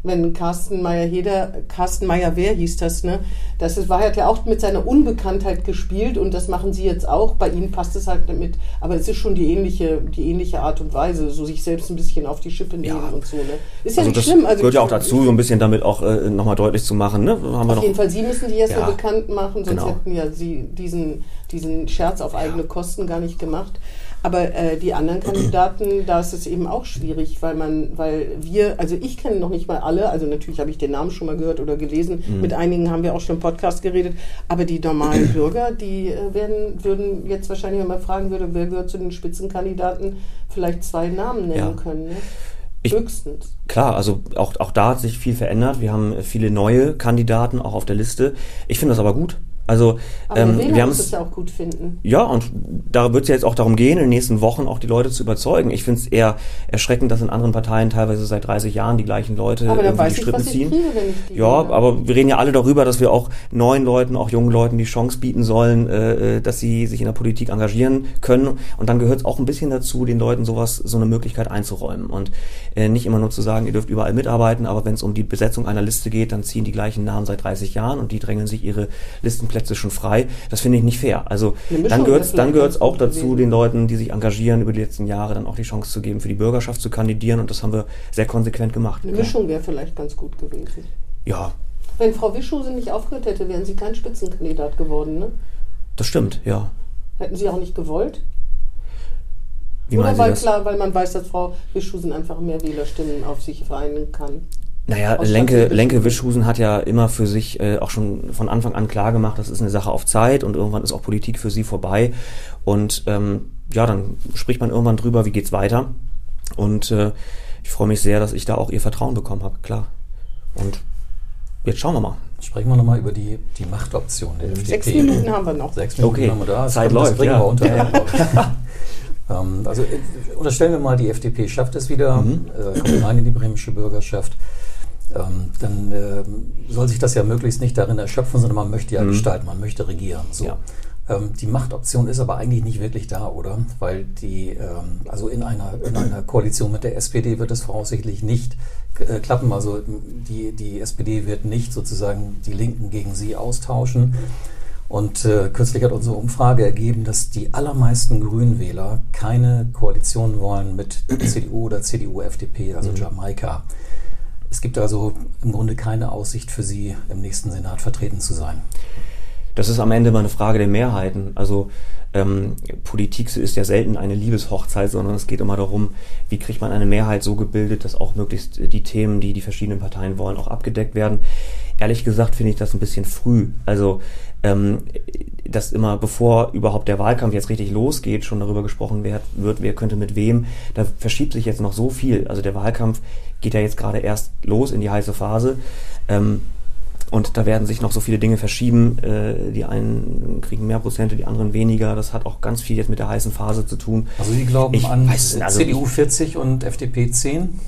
wenn Carsten Meyer-Heder, Carsten Meyer-Wer hieß das, ne? Das ist, war, hat ja auch mit seiner Unbekanntheit gespielt und das machen sie jetzt auch. Bei ihnen passt es halt damit, aber es ist schon die ähnliche, die ähnliche Art und Weise, so sich selbst ein bisschen auf die Schippe nehmen ja. und so, ne? Ist ja also nicht schlimm. Also gehört ja auch dazu, so ein bisschen damit auch äh, nochmal deutlich zu machen, ne? Haben auf jeden Fall, Sie müssen die jetzt ja. bekannt machen, sonst genau. hätten ja Sie diesen, diesen Scherz auf eigene Kosten gar nicht gemacht. Aber äh, die anderen [clears throat] Kandidaten, da ist es eben auch schwierig, weil man, weil wir, also ich kenne noch nicht mal alle, also natürlich habe ich den Namen schon mal gehört oder gelesen, mhm. mit einigen haben wir auch schon im Podcast geredet, aber die normalen [clears throat] Bürger, die äh, werden, würden jetzt wahrscheinlich, wenn man fragen würde, wer gehört zu den Spitzenkandidaten, vielleicht zwei Namen nennen ja. können. Ne? Ich, Höchstens. Klar, also auch, auch da hat sich viel verändert. Wir haben viele neue Kandidaten auch auf der Liste. Ich finde das aber gut. Also ähm, wir haben es ja auch gut finden. ja, und da wird es ja jetzt auch darum gehen, in den nächsten Wochen auch die Leute zu überzeugen. Ich finde es eher erschreckend, dass in anderen Parteien teilweise seit 30 Jahren die gleichen Leute Aber irgendwie weiß die ich, Strippen ziehen. kriege, die Ja, aber wir reden ja alle darüber, dass wir auch neuen Leuten, auch jungen Leuten die Chance bieten sollen, äh, äh, dass sie sich in der Politik engagieren können. Und dann gehört es auch ein bisschen dazu, den Leuten sowas, so eine Möglichkeit einzuräumen. Und äh, nicht immer nur zu sagen, ihr dürft überall mitarbeiten, aber wenn es um die Besetzung einer Liste geht, dann ziehen die gleichen Namen seit 30 Jahren und die drängeln sich ihre Listenplätze schon frei. Das finde ich nicht fair. Also dann gehört es dann gehört's auch dazu, den Leuten, die sich engagieren über die letzten Jahre, dann auch die Chance zu geben, für die Bürgerschaft zu kandidieren. Und das haben wir sehr konsequent gemacht. Eine. Mischung wäre vielleicht ganz gut gewesen. Ja, Wenn Frau Wischuse nicht aufgehört hätte, wären sie kein Spitzenkandidat geworden, ne? das stimmt, ja. Hätten sie auch nicht gewollt? Wie Oder weil klar, weil man weiß, dass Frau Wischusen einfach mehr Wählerstimmen auf sich vereinen kann. Naja, Lenke, Lenke. Wischhusen hat ja immer für sich äh, auch schon von Anfang an klar gemacht, das ist eine Sache auf Zeit und irgendwann ist auch Politik für sie vorbei. Und ähm, ja, dann spricht man irgendwann drüber, wie geht's weiter. Und äh, ich freue mich sehr, dass ich da auch ihr Vertrauen bekommen habe, klar. Und jetzt schauen wir mal. Sprechen wir nochmal über die, die Machtoption der FDP. Sechs Minuten haben wir noch. Sechs Minuten Okay, haben wir da. Das Zeit das läuft, bringen ja. wir unter. [laughs] ähm, also äh, unterstellen wir mal, die FDP schafft es wieder, Mhm. äh, kommt rein in die bremische Bürgerschaft. Ähm, dann ähm, soll sich das ja möglichst nicht darin erschöpfen, sondern man möchte ja Mhm. gestalten, man möchte regieren. So. Ja. Ähm, die Machtoption ist aber eigentlich nicht wirklich da, oder? Weil die, ähm, also in einer, in einer [clears throat] Koalition mit der SPD wird es voraussichtlich nicht äh, klappen. Also die, die SPD wird nicht sozusagen die Linken gegen sie austauschen. Und äh, kürzlich hat unsere Umfrage ergeben, dass die allermeisten Grünwähler keine Koalition wollen mit [clears throat] CDU oder CDU-FDP, also Jamaika. Es gibt also im Grunde keine Aussicht für sie, im nächsten Senat vertreten zu sein. Das ist am Ende mal eine Frage der Mehrheiten. Also ähm, Politik ist ja selten eine Liebeshochzeit, sondern es geht immer darum, wie kriegt man eine Mehrheit so gebildet, dass auch möglichst die Themen, die die verschiedenen Parteien wollen, auch abgedeckt werden. Ehrlich gesagt finde ich das ein bisschen früh. Also ähm, dass immer bevor überhaupt der Wahlkampf jetzt richtig losgeht, schon darüber gesprochen wird, wird, wer könnte mit wem. Da verschiebt sich jetzt noch so viel. Also der Wahlkampf geht ja jetzt gerade erst los in die heiße Phase. Ähm, und da werden sich noch so viele Dinge verschieben. Äh, die einen kriegen mehr Prozente, die anderen weniger. Das hat auch ganz viel jetzt mit der heißen Phase zu tun. Also Sie glauben Ich an weiß. Also CDU ich- 40 und FDP 10?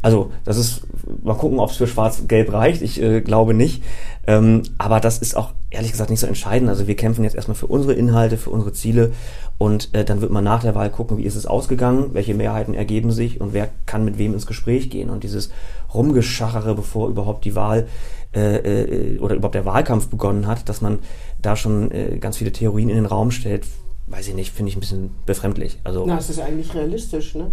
Also, das ist, mal gucken, ob es für Schwarz-Gelb reicht. Ich äh, glaube nicht. Ähm, aber das ist auch ehrlich gesagt nicht so entscheidend. Also wir kämpfen jetzt erstmal für unsere Inhalte, für unsere Ziele und äh, dann wird man nach der Wahl gucken, wie ist es ausgegangen, welche Mehrheiten ergeben sich und wer kann mit wem ins Gespräch gehen. Und dieses Rumgeschachere, bevor überhaupt die Wahl äh, äh, oder überhaupt der Wahlkampf begonnen hat, dass man da schon äh, ganz viele Theorien in den Raum stellt, weiß ich nicht, finde ich ein bisschen befremdlich. Also Na, es ist eigentlich realistisch, ne?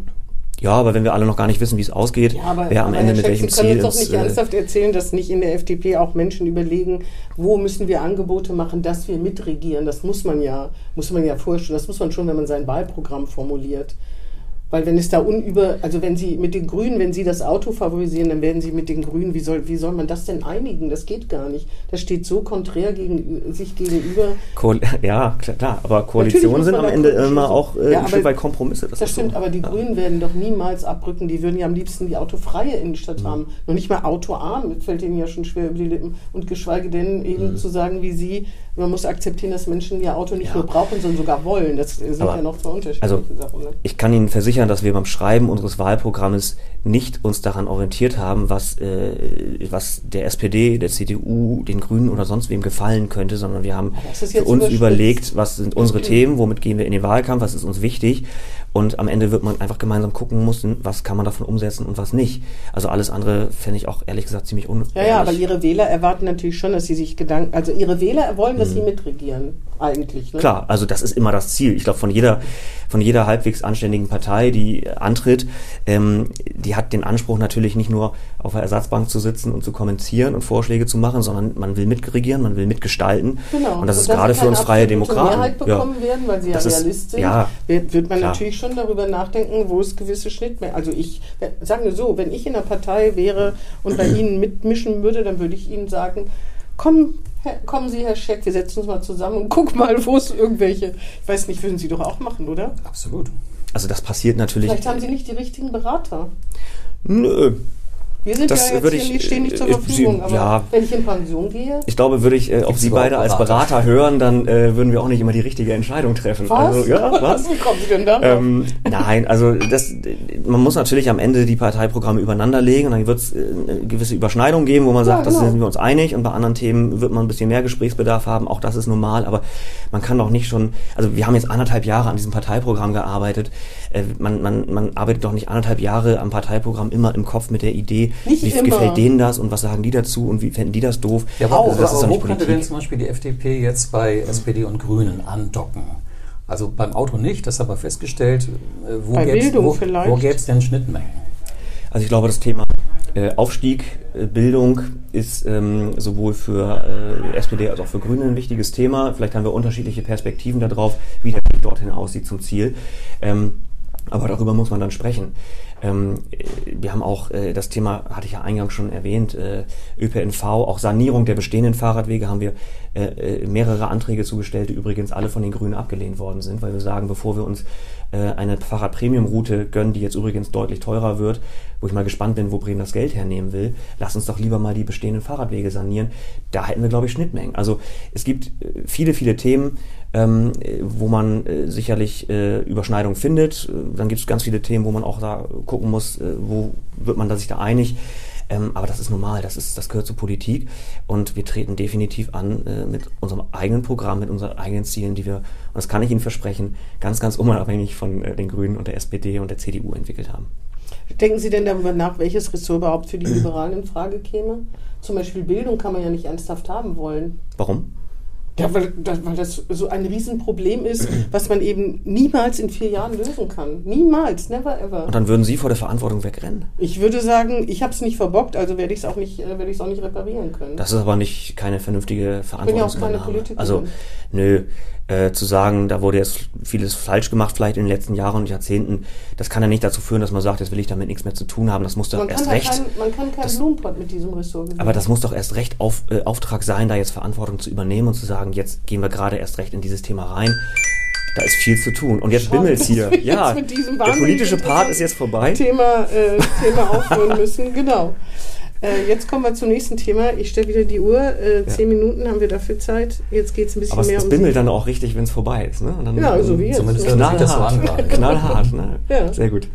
Ja, aber wenn wir alle noch gar nicht wissen, wie es ausgeht, Ja, wer am Ende Herr mit Scheck, welchem Sie können Ziel uns doch nicht äh, ernsthaft erzählen, dass nicht in der FDP auch Menschen überlegen, wo müssen wir Angebote machen, dass wir mitregieren. Das muss man ja, muss man ja vorstellen. Das muss man schon, wenn man sein Wahlprogramm formuliert. Weil wenn es da unüber, also wenn Sie mit den Grünen, wenn Sie das Auto favorisieren, dann werden Sie mit den Grünen, wie soll, wie soll man das denn einigen? Das geht gar nicht. Das steht so konträr gegen, sich gegenüber. Ko [laughs] ja, klar, aber Koalitionen sind am Ende immer auch äh, Ja, ein Stück weit Kompromisse. Das, ist stimmt, so. aber die Ja. Grünen werden doch niemals abrücken. Die würden ja am liebsten die autofreie Innenstadt Mhm. haben. Noch nicht mal autoarm, das fällt ihnen ja schon schwer über die Lippen. Und geschweige denn eben Mhm. zu sagen, wie sie, man muss akzeptieren, dass Menschen ihr Auto nicht Ja. nur brauchen, sondern sogar wollen. Das sind Aber- ja noch zwei unterschiedliche also, Sachen. Ne? Ich kann Ihnen versichern, dass wir beim Schreiben unseres Wahlprogrammes nicht uns daran orientiert haben, was, äh, was der SPD, der CDU, den Grünen oder sonst wem gefallen könnte, sondern wir haben für jetzt uns überlegt, was sind unsere Mhm. Themen, womit gehen wir in den Wahlkampf, was ist uns wichtig und am Ende wird man einfach gemeinsam gucken müssen, was kann man davon umsetzen und was nicht. Also alles andere fände ich auch ehrlich gesagt ziemlich un Ja, ja, aber ihre Wähler erwarten natürlich schon, dass sie sich Gedanken, also ihre Wähler wollen, dass sie mitregieren, eigentlich. Ne? Klar, also das ist immer das Ziel. Ich glaube, von jeder, von jeder halbwegs anständigen Partei, die äh, antritt, ähm, die hat den Anspruch natürlich nicht nur auf der Ersatzbank zu sitzen und zu kommentieren und Vorschläge zu machen, sondern man will mitregieren, man will mitgestalten. Genau. Und das ist gerade für uns freie Demokraten. Mehrheit bekommen werden, weil sie ja Das ist- Realist sind, ja, wird, wird man klar. natürlich schon darüber nachdenken, wo es gewisse Schnittmengen. Also ich, wenn- sagen wir so, wenn ich in einer Partei wäre und bei [clears throat] Ihnen mitmischen würde, dann würde ich Ihnen sagen, komm, kommen Sie, Herr Scheck, wir setzen uns mal zusammen und guck mal, wo es irgendwelche, ich weiß nicht, würden Sie doch auch machen, oder? Absolut. Also das passiert natürlich. Vielleicht haben Sie nicht die richtigen Berater. Nö. Wir sind Das ja jetzt ich, nicht, stehen nicht zur äh, Verfügung, aber ja. wenn ich in Pension gehe, Ich glaube, würde ich äh, auf Gibt's Sie beide als Berater? Hören, dann äh, würden wir auch nicht immer die richtige Entscheidung treffen. was? Also, ja, [laughs] was? Wie kommen Sie denn da? Ähm, nein, also das, man muss natürlich am Ende die Parteiprogramme übereinander legen und dann wird es äh, eine gewisse Überschneidung geben, wo man sagt, Ja, das genau. sind wir uns einig und bei anderen Themen wird man ein bisschen mehr Gesprächsbedarf haben, auch das ist normal, aber man kann doch nicht schon, also wir haben jetzt anderthalb Jahre an diesem Parteiprogramm gearbeitet, äh, man, man, man arbeitet doch nicht anderthalb Jahre am Parteiprogramm immer im Kopf mit der Idee, Nicht wie immer. gefällt denen das und was sagen die dazu und wie fänden die das doof. Ja, aber, Auch, also das ist aber wo nicht könnte denn zum Beispiel die FDP jetzt bei SPD und Grünen andocken? Also beim Auto nicht, das haben wir festgestellt. Äh? Wo gäbe es denn Schnittmengen? Also ich glaube, das Thema äh, Aufstieg, äh, Bildung ist ähm, sowohl für äh, SPD als auch für Grüne ein wichtiges Thema. Vielleicht haben wir unterschiedliche Perspektiven darauf, wie der Weg dorthin aussieht zum Ziel. Ähm, aber darüber muss man dann sprechen. Ähm, äh, wir haben auch äh, das Thema, hatte ich ja eingangs schon erwähnt, äh, ÖPNV, auch Sanierung der bestehenden Fahrradwege haben wir äh, äh, mehrere Anträge zugestellt, die übrigens alle von den Grünen abgelehnt worden sind, weil wir sagen, bevor wir uns eine Fahrrad-Premium-Route gönnen, die jetzt übrigens deutlich teurer wird, wo ich mal gespannt bin, wo Bremen das Geld hernehmen will, lass uns doch lieber mal die bestehenden Fahrradwege sanieren. Da hätten wir, glaube ich, Schnittmengen. Also es gibt äh, viele, viele Themen, ähm, äh, wo man äh, sicherlich äh, Überschneidungen findet. Äh, Dann gibt es ganz viele Themen, wo man auch da gucken muss, äh, wo wird man da sich da einig. Ähm, aber das ist normal, das, ist, das gehört zur Politik und wir treten definitiv an äh, mit unserem eigenen Programm, mit unseren eigenen Zielen, die wir, und das kann ich Ihnen versprechen, ganz, ganz unabhängig von äh, den Grünen und der SPD und der CDU entwickelt haben. Denken Sie denn darüber nach, welches Ressort überhaupt für die Liberalen in Frage käme? Zum Beispiel Bildung kann man ja nicht ernsthaft haben wollen. Warum? Ja, weil das, weil das so ein Riesenproblem ist, [clears throat] was man eben niemals in vier Jahren lösen kann. Niemals, never ever. Und dann würden Sie vor der Verantwortung wegrennen. Ich würde sagen, ich habe es nicht verbockt, also werde ich es auch nicht, äh, werde ich auch nicht reparieren können. Das ist aber nicht keine vernünftige Verantwortungsübernahme. Politikerin. Also, nö, äh, zu sagen, da wurde jetzt vieles falsch gemacht, vielleicht in den letzten Jahren und Jahrzehnten, das kann ja nicht dazu führen, dass man sagt, jetzt will ich damit nichts mehr zu tun haben. Das muss doch man, erst recht. Kein, man kann keinen das- Blumenpott mit diesem Ressort gewinnen. Aber das muss doch erst recht auf, äh, Auftrag sein, da jetzt Verantwortung zu übernehmen und zu sagen, jetzt gehen wir gerade erst recht in dieses Thema rein. Da ist viel zu tun. Und jetzt bimmelt's hier. Ja, der politische Part ist jetzt vorbei. Thema, äh, Thema aufhören müssen. Genau. Äh, jetzt kommen wir zum nächsten Thema. Ich stelle wieder die Uhr. Äh, zehn Minuten haben wir dafür Zeit. Jetzt geht es ein bisschen Aber es, mehr es um bimmelt Sie. dann auch richtig, wenn es vorbei ist. Ne? Dann, Ja, so wie jetzt. Zumindest knallhart. knallhart. Ne? Ja. Sehr gut.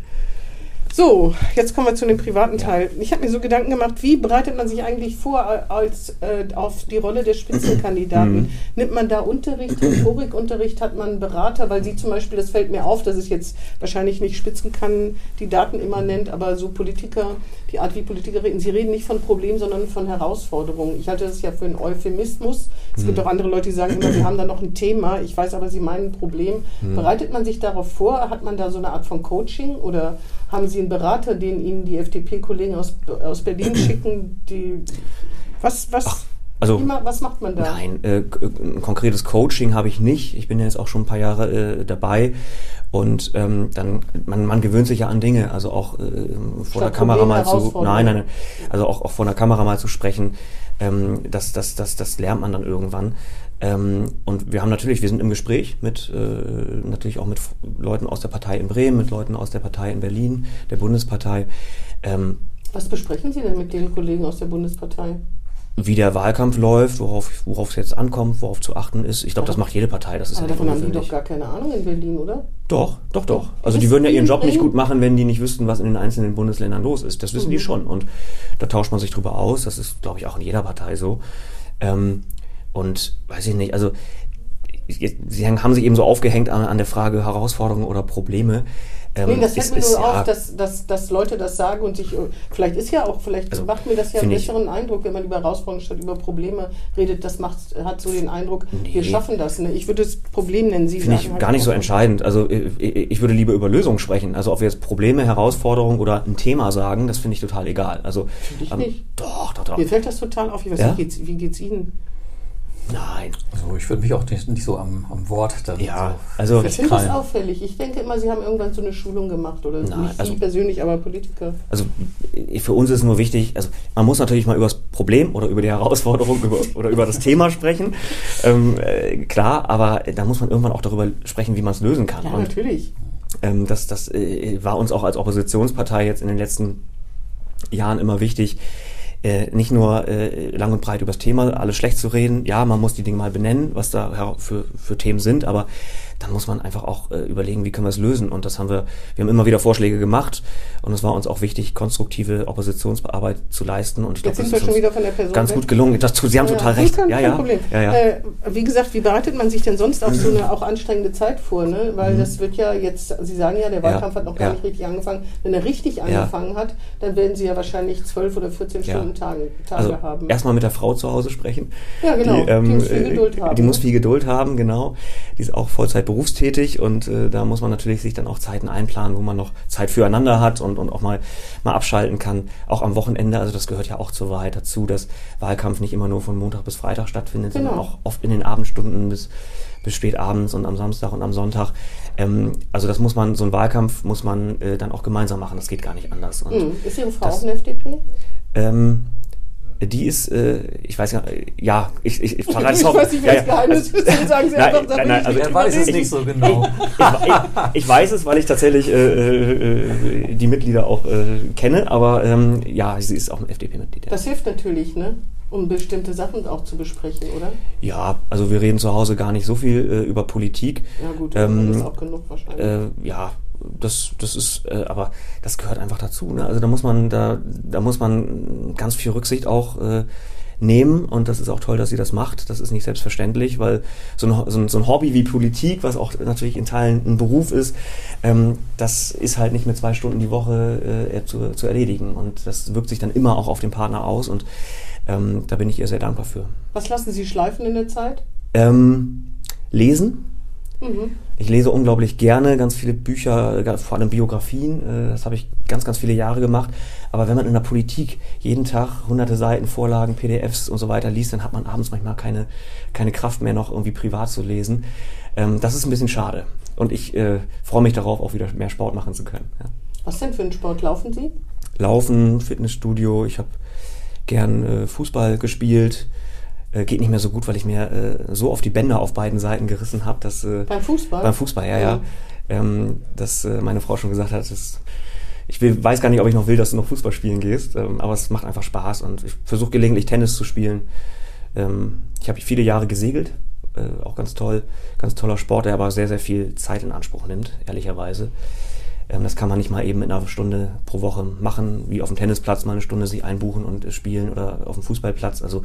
So, jetzt kommen wir zu dem privaten Teil. Ich habe mir so Gedanken gemacht, wie bereitet man sich eigentlich vor als, äh, auf die Rolle des Spitzenkandidaten? Mhm. Nimmt man da Unterricht, Rhetorikunterricht, hat man Berater? Weil Sie zum Beispiel, das fällt mir auf, dass es jetzt wahrscheinlich nicht Spitzenkandidaten immer nennt, aber so Politiker, die Art wie Politiker reden, sie reden nicht von Problemen, sondern von Herausforderungen. Ich halte das ja für einen Euphemismus. Es gibt auch andere Leute, die sagen immer, wir haben da noch ein Thema. Ich weiß aber, Sie meinen ein Problem. Bereitet man sich darauf vor? Hat man da so eine Art von Coaching oder haben Sie einen Berater, den Ihnen die FDP-Kollegen aus, aus Berlin [clears throat] schicken? Die, was, was, Also, wie ma- was macht man da? Nein, äh, k- ein konkretes Coaching habe ich nicht. Ich bin ja jetzt auch schon ein paar Jahre äh, dabei und ähm, dann man, man gewöhnt sich ja an Dinge, also auch äh, vor der Kamera mal zu, nein, nein, also auch, auch vor der Kamera mal zu sprechen, ähm, das, das, das, das lernt man dann irgendwann. Ähm, und wir haben natürlich, wir sind im Gespräch mit äh, natürlich auch mit Leuten aus der Partei in Bremen, mit Leuten aus der Partei in Berlin, der Bundespartei. Ähm, Was besprechen Sie denn mit den Kollegen aus der Bundespartei? wie der Wahlkampf läuft, worauf worauf es jetzt ankommt, worauf zu achten ist. Ich glaube, das macht jede Partei. Das ist Aber davon haben die doch gar keine Ahnung in Berlin, oder? Doch, doch, doch. Also Ist die würden ja ihren Job nicht gut machen, wenn die nicht wüssten, was in den einzelnen Bundesländern los ist. Das wissen Mhm. die schon. Und da tauscht man sich drüber aus. Das ist, glaube ich, auch in jeder Partei so. Ähm, und weiß ich nicht, also Sie haben sich eben so aufgehängt an, an der Frage Herausforderungen oder Probleme. Ähm, Nee, das fällt mir nur ja, auf, dass, dass, dass Leute das sagen und sich, äh, vielleicht ist ja auch, vielleicht Also, macht mir das ja einen finde ich- besseren Eindruck, wenn man über Herausforderungen statt über Probleme redet. Das macht, hat so den Eindruck, wir Nee. schaffen das. Ne? Ich würde es Problem nennen. Sie Finde ich halt gar nicht so entscheidend. Also äh, ich würde lieber über Lösungen sprechen. Also ob wir jetzt Probleme, Herausforderungen oder ein Thema sagen, das finde ich total egal. Also Finde ich ähm, nicht. Doch, doch, doch. Mir fällt das total auf. Ich weiß Ja? nicht, wie geht's, wie geht's Ihnen? Nein. Also ich würde mich auch nicht, nicht so am, am Wort dann Ja, so also Ich finde das auffällig. Ich denke immer, Sie haben irgendwann so eine Schulung gemacht. Oder Nein, nicht also- Sie persönlich, aber Politiker. also für uns ist nur wichtig, also man muss natürlich mal über das Problem oder über die Herausforderung [laughs] über, oder über das Thema sprechen. Ähm, äh, klar, aber da muss man irgendwann auch darüber sprechen, wie man es lösen kann. Ja, Und natürlich. ähm, das, das äh, war uns auch als Oppositionspartei jetzt in den letzten Jahren immer wichtig, äh, nicht nur äh, lang und breit über das Thema alles schlecht zu reden. Ja, man muss die Dinge mal benennen, was da für, für Themen sind, aber dann muss man einfach auch äh, überlegen, wie können wir es lösen. Und das haben wir, wir haben immer wieder Vorschläge gemacht und es war uns auch wichtig, konstruktive Oppositionsarbeit zu leisten. Und ich Jetzt glaub, sind wir schon wieder von der Person ganz weg. gut gelungen. Das, Sie haben ja, total recht. Kein, ja, ja. Problem. Ja, ja. Äh, wie gesagt, wie bereitet man sich denn sonst auf so [clears throat] eine auch anstrengende Zeit vor? Ne? Weil mhm. das wird ja jetzt, Sie sagen ja, der Wahlkampf hat noch gar nicht richtig angefangen. Wenn er richtig angefangen hat, dann werden Sie ja wahrscheinlich zwölf oder 14 Stunden Tage, Tage also haben. Erstmal mit der Frau zu Hause sprechen. Ja, genau. Die, ähm, die muss viel Geduld haben. Die muss viel Geduld haben, genau. Die ist auch Vollzeit berufstätig und äh, da muss man natürlich sich dann auch Zeiten einplanen, wo man noch Zeit füreinander hat und, und auch mal, mal abschalten kann. Auch am Wochenende, also das gehört ja auch zur Wahrheit dazu, dass Wahlkampf nicht immer nur von Montag bis Freitag stattfindet, genau. sondern auch oft in den Abendstunden bis, bis spät abends und am Samstag und am Sonntag. Ähm, also das muss man, so ein Wahlkampf muss man äh, dann auch gemeinsam machen, das geht gar nicht anders. Und mhm. Ist Ihre Frau das, auch eine FDP? Ähm, die ist, äh, ich weiß ja, ja, ich, ich, ich verrate [laughs] es auch. Ich weiß nicht, wer das Geheimnis ist, also, sagen Sie nein, einfach, nein, nein, also er weiß es nicht so genau. [laughs] ich, ich, ich, weiß es, weil ich tatsächlich äh, äh, die Mitglieder auch äh, kenne, aber ähm, ja, sie ist auch ein FDP-Mitglied. Das hilft natürlich, ne? um bestimmte Sachen auch zu besprechen, oder? Ja, also wir reden zu Hause gar nicht so viel äh, über Politik. Ja gut, ähm, das ist auch genug wahrscheinlich. Äh, ja, das, das ist, äh, aber das gehört einfach dazu. Ne? Also da muss man, da, da muss man ganz viel Rücksicht auch äh, nehmen und das ist auch toll, dass sie das macht. Das ist nicht selbstverständlich, weil so ein, so ein, so ein Hobby wie Politik, was auch natürlich in Teilen ein Beruf ist, ähm, das ist halt nicht mit zwei Stunden die Woche äh, zu, zu erledigen und das wirkt sich dann immer auch auf den Partner aus und ähm, da bin ich ihr sehr dankbar für. Was lassen Sie schleifen in der Zeit? Ähm, lesen Mhm. Ich lese unglaublich gerne ganz viele Bücher, vor allem Biografien. Äh, das habe ich ganz, ganz viele Jahre gemacht. Aber wenn man in der Politik jeden Tag hunderte Seiten, Vorlagen, PDFs und so weiter liest, dann hat man abends manchmal keine, keine Kraft mehr, noch irgendwie privat zu lesen. Ähm, das ist ein bisschen schade. Und ich äh, freue mich darauf, auch wieder mehr Sport machen zu können. Ja. Was denn für einen Sport laufen Sie? Laufen, Fitnessstudio. Ich habe gern äh, Fußball gespielt äh, geht nicht mehr so gut, weil ich mir äh, so auf die Bänder auf beiden Seiten gerissen habe, dass äh, beim Fußball beim Fußball ja ja, ähm, dass äh, meine Frau schon gesagt hat, dass ich will, weiß gar nicht, ob ich noch will, dass du noch Fußball spielen gehst, ähm, aber es macht einfach Spaß und ich versuche gelegentlich Tennis zu spielen. Ähm, ich habe viele Jahre gesegelt, äh, auch ganz toll, ganz toller Sport, der aber sehr sehr viel Zeit in Anspruch nimmt, ehrlicherweise. Ähm, das kann man nicht mal eben in einer Stunde pro Woche machen, wie auf dem Tennisplatz mal eine Stunde sich einbuchen und äh, spielen oder auf dem Fußballplatz. Also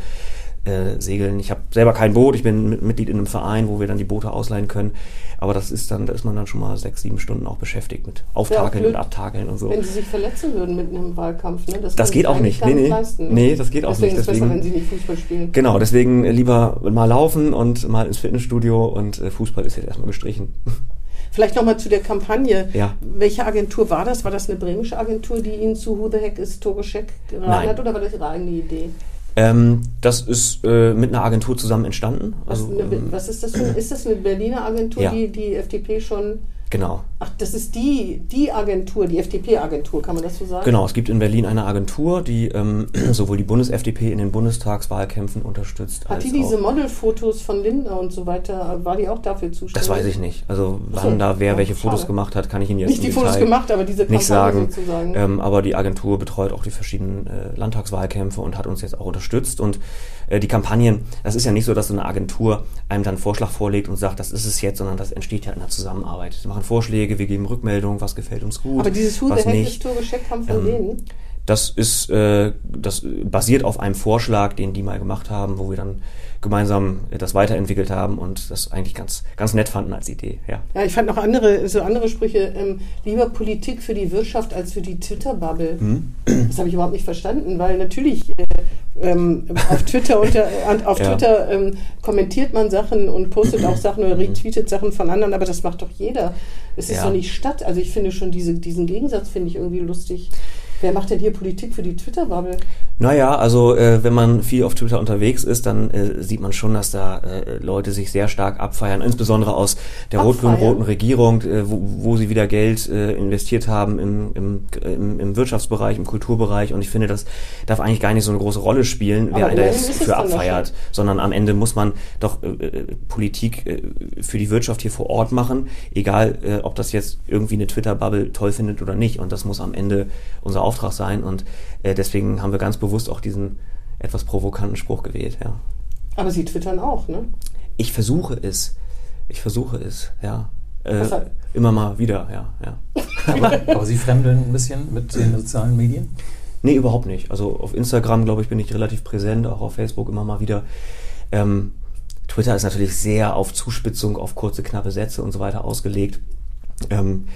äh, segeln. Ich habe selber kein Boot, ich bin Mitglied in einem Verein, wo wir dann die Boote ausleihen können. Aber das ist dann, da ist man dann schon mal sechs, sieben Stunden auch beschäftigt mit Auftakeln ja, und Abtakeln und so. Wenn Sie sich verletzen würden mit einem Wahlkampf, ne? Das, das geht auch nicht. Nee, nee. Leisten, nee, das geht auch nicht. Deswegen ist es besser, wenn Sie nicht Fußball spielen. Genau, deswegen lieber mal laufen und mal ins Fitnessstudio und äh, Fußball ist jetzt erstmal gestrichen. [laughs] Vielleicht nochmal zu der Kampagne. Ja. Welche Agentur war das? War das eine bremische Agentur, die Ihnen zu Who the Heck ist Togoschek geraten hat oder war das Ihre eigene Idee? Ähm, das ist äh, mit einer Agentur zusammen entstanden. Also, was, eine, ähm, was ist das für, Ist das eine Berliner Agentur, ja. die die FDP schon Genau. Ach, das ist die, die Agentur, die FDP-Agentur, kann man das so sagen? Genau, es gibt in Berlin eine Agentur, die ähm, [clears throat] sowohl die Bundes-FDP in den Bundestagswahlkämpfen unterstützt. Hat die diese Modelfotos von Linda und so weiter, war die auch dafür zuständig? Das weiß ich nicht. Also wann so, da wer ja, welche schade. Fotos gemacht hat, kann ich Ihnen jetzt nicht die Detail Fotos gemacht, aber diese Kampagne nicht sagen. sozusagen. Ähm, aber die Agentur betreut auch die verschiedenen äh, Landtagswahlkämpfe und hat uns jetzt auch unterstützt. Und äh, die Kampagnen, das ist ja nicht so, dass so eine Agentur einem dann einen Vorschlag vorlegt und sagt, das ist es jetzt, sondern das entsteht ja in der Zusammenarbeit. Sie machen Vorschläge, wir geben Rückmeldungen, was gefällt uns gut. Aber dieses Who the Heck historische kam von ähm, denen? Das ist, äh, das basiert auf einem Vorschlag, den die mal gemacht haben, wo wir dann gemeinsam das weiterentwickelt haben und das eigentlich ganz, ganz nett fanden als Idee. Ja, ja ich fand noch andere, so andere Sprüche, ähm, lieber Politik für die Wirtschaft als für die Twitter-Bubble. Mhm. Das habe ich überhaupt nicht verstanden, weil natürlich äh, ähm, auf Twitter, unter, auf [laughs] ja. Twitter ähm, kommentiert man Sachen und postet auch Sachen oder retweetet Sachen von anderen, aber das macht doch jeder. Es ist ja. doch nicht statt. Also ich finde schon diese, diesen Gegensatz finde ich irgendwie lustig. Wer macht denn hier Politik für die Twitter-Bubble? Naja, also äh, wenn man viel auf Twitter unterwegs ist, dann äh, sieht man schon, dass da äh, Leute sich sehr stark abfeiern, insbesondere aus der rot-grün-roten Regierung, äh, wo, wo sie wieder Geld äh, investiert haben im, im, im, im Wirtschaftsbereich, im Kulturbereich. Und ich finde, das darf eigentlich gar nicht so eine große Rolle spielen, wer da jetzt für abfeiert, sondern am Ende muss man doch äh, Politik äh, für die Wirtschaft hier vor Ort machen, egal äh, ob das jetzt irgendwie eine Twitter-Bubble toll findet oder nicht. Und das muss am Ende unser Auftrag sein. Und deswegen haben wir ganz bewusst auch diesen etwas provokanten Spruch gewählt, ja. Aber Sie twittern auch, ne? Ich versuche es. Ich versuche es, ja. Äh, immer mal wieder, ja, ja. [laughs] aber, aber Sie fremdeln ein bisschen mit den sozialen Medien? Nee, überhaupt nicht. Also auf Instagram, glaube ich, bin ich relativ präsent, auch auf Facebook immer mal wieder. Ähm, Twitter ist natürlich sehr auf Zuspitzung, auf kurze, knappe Sätze und so weiter ausgelegt. Ähm,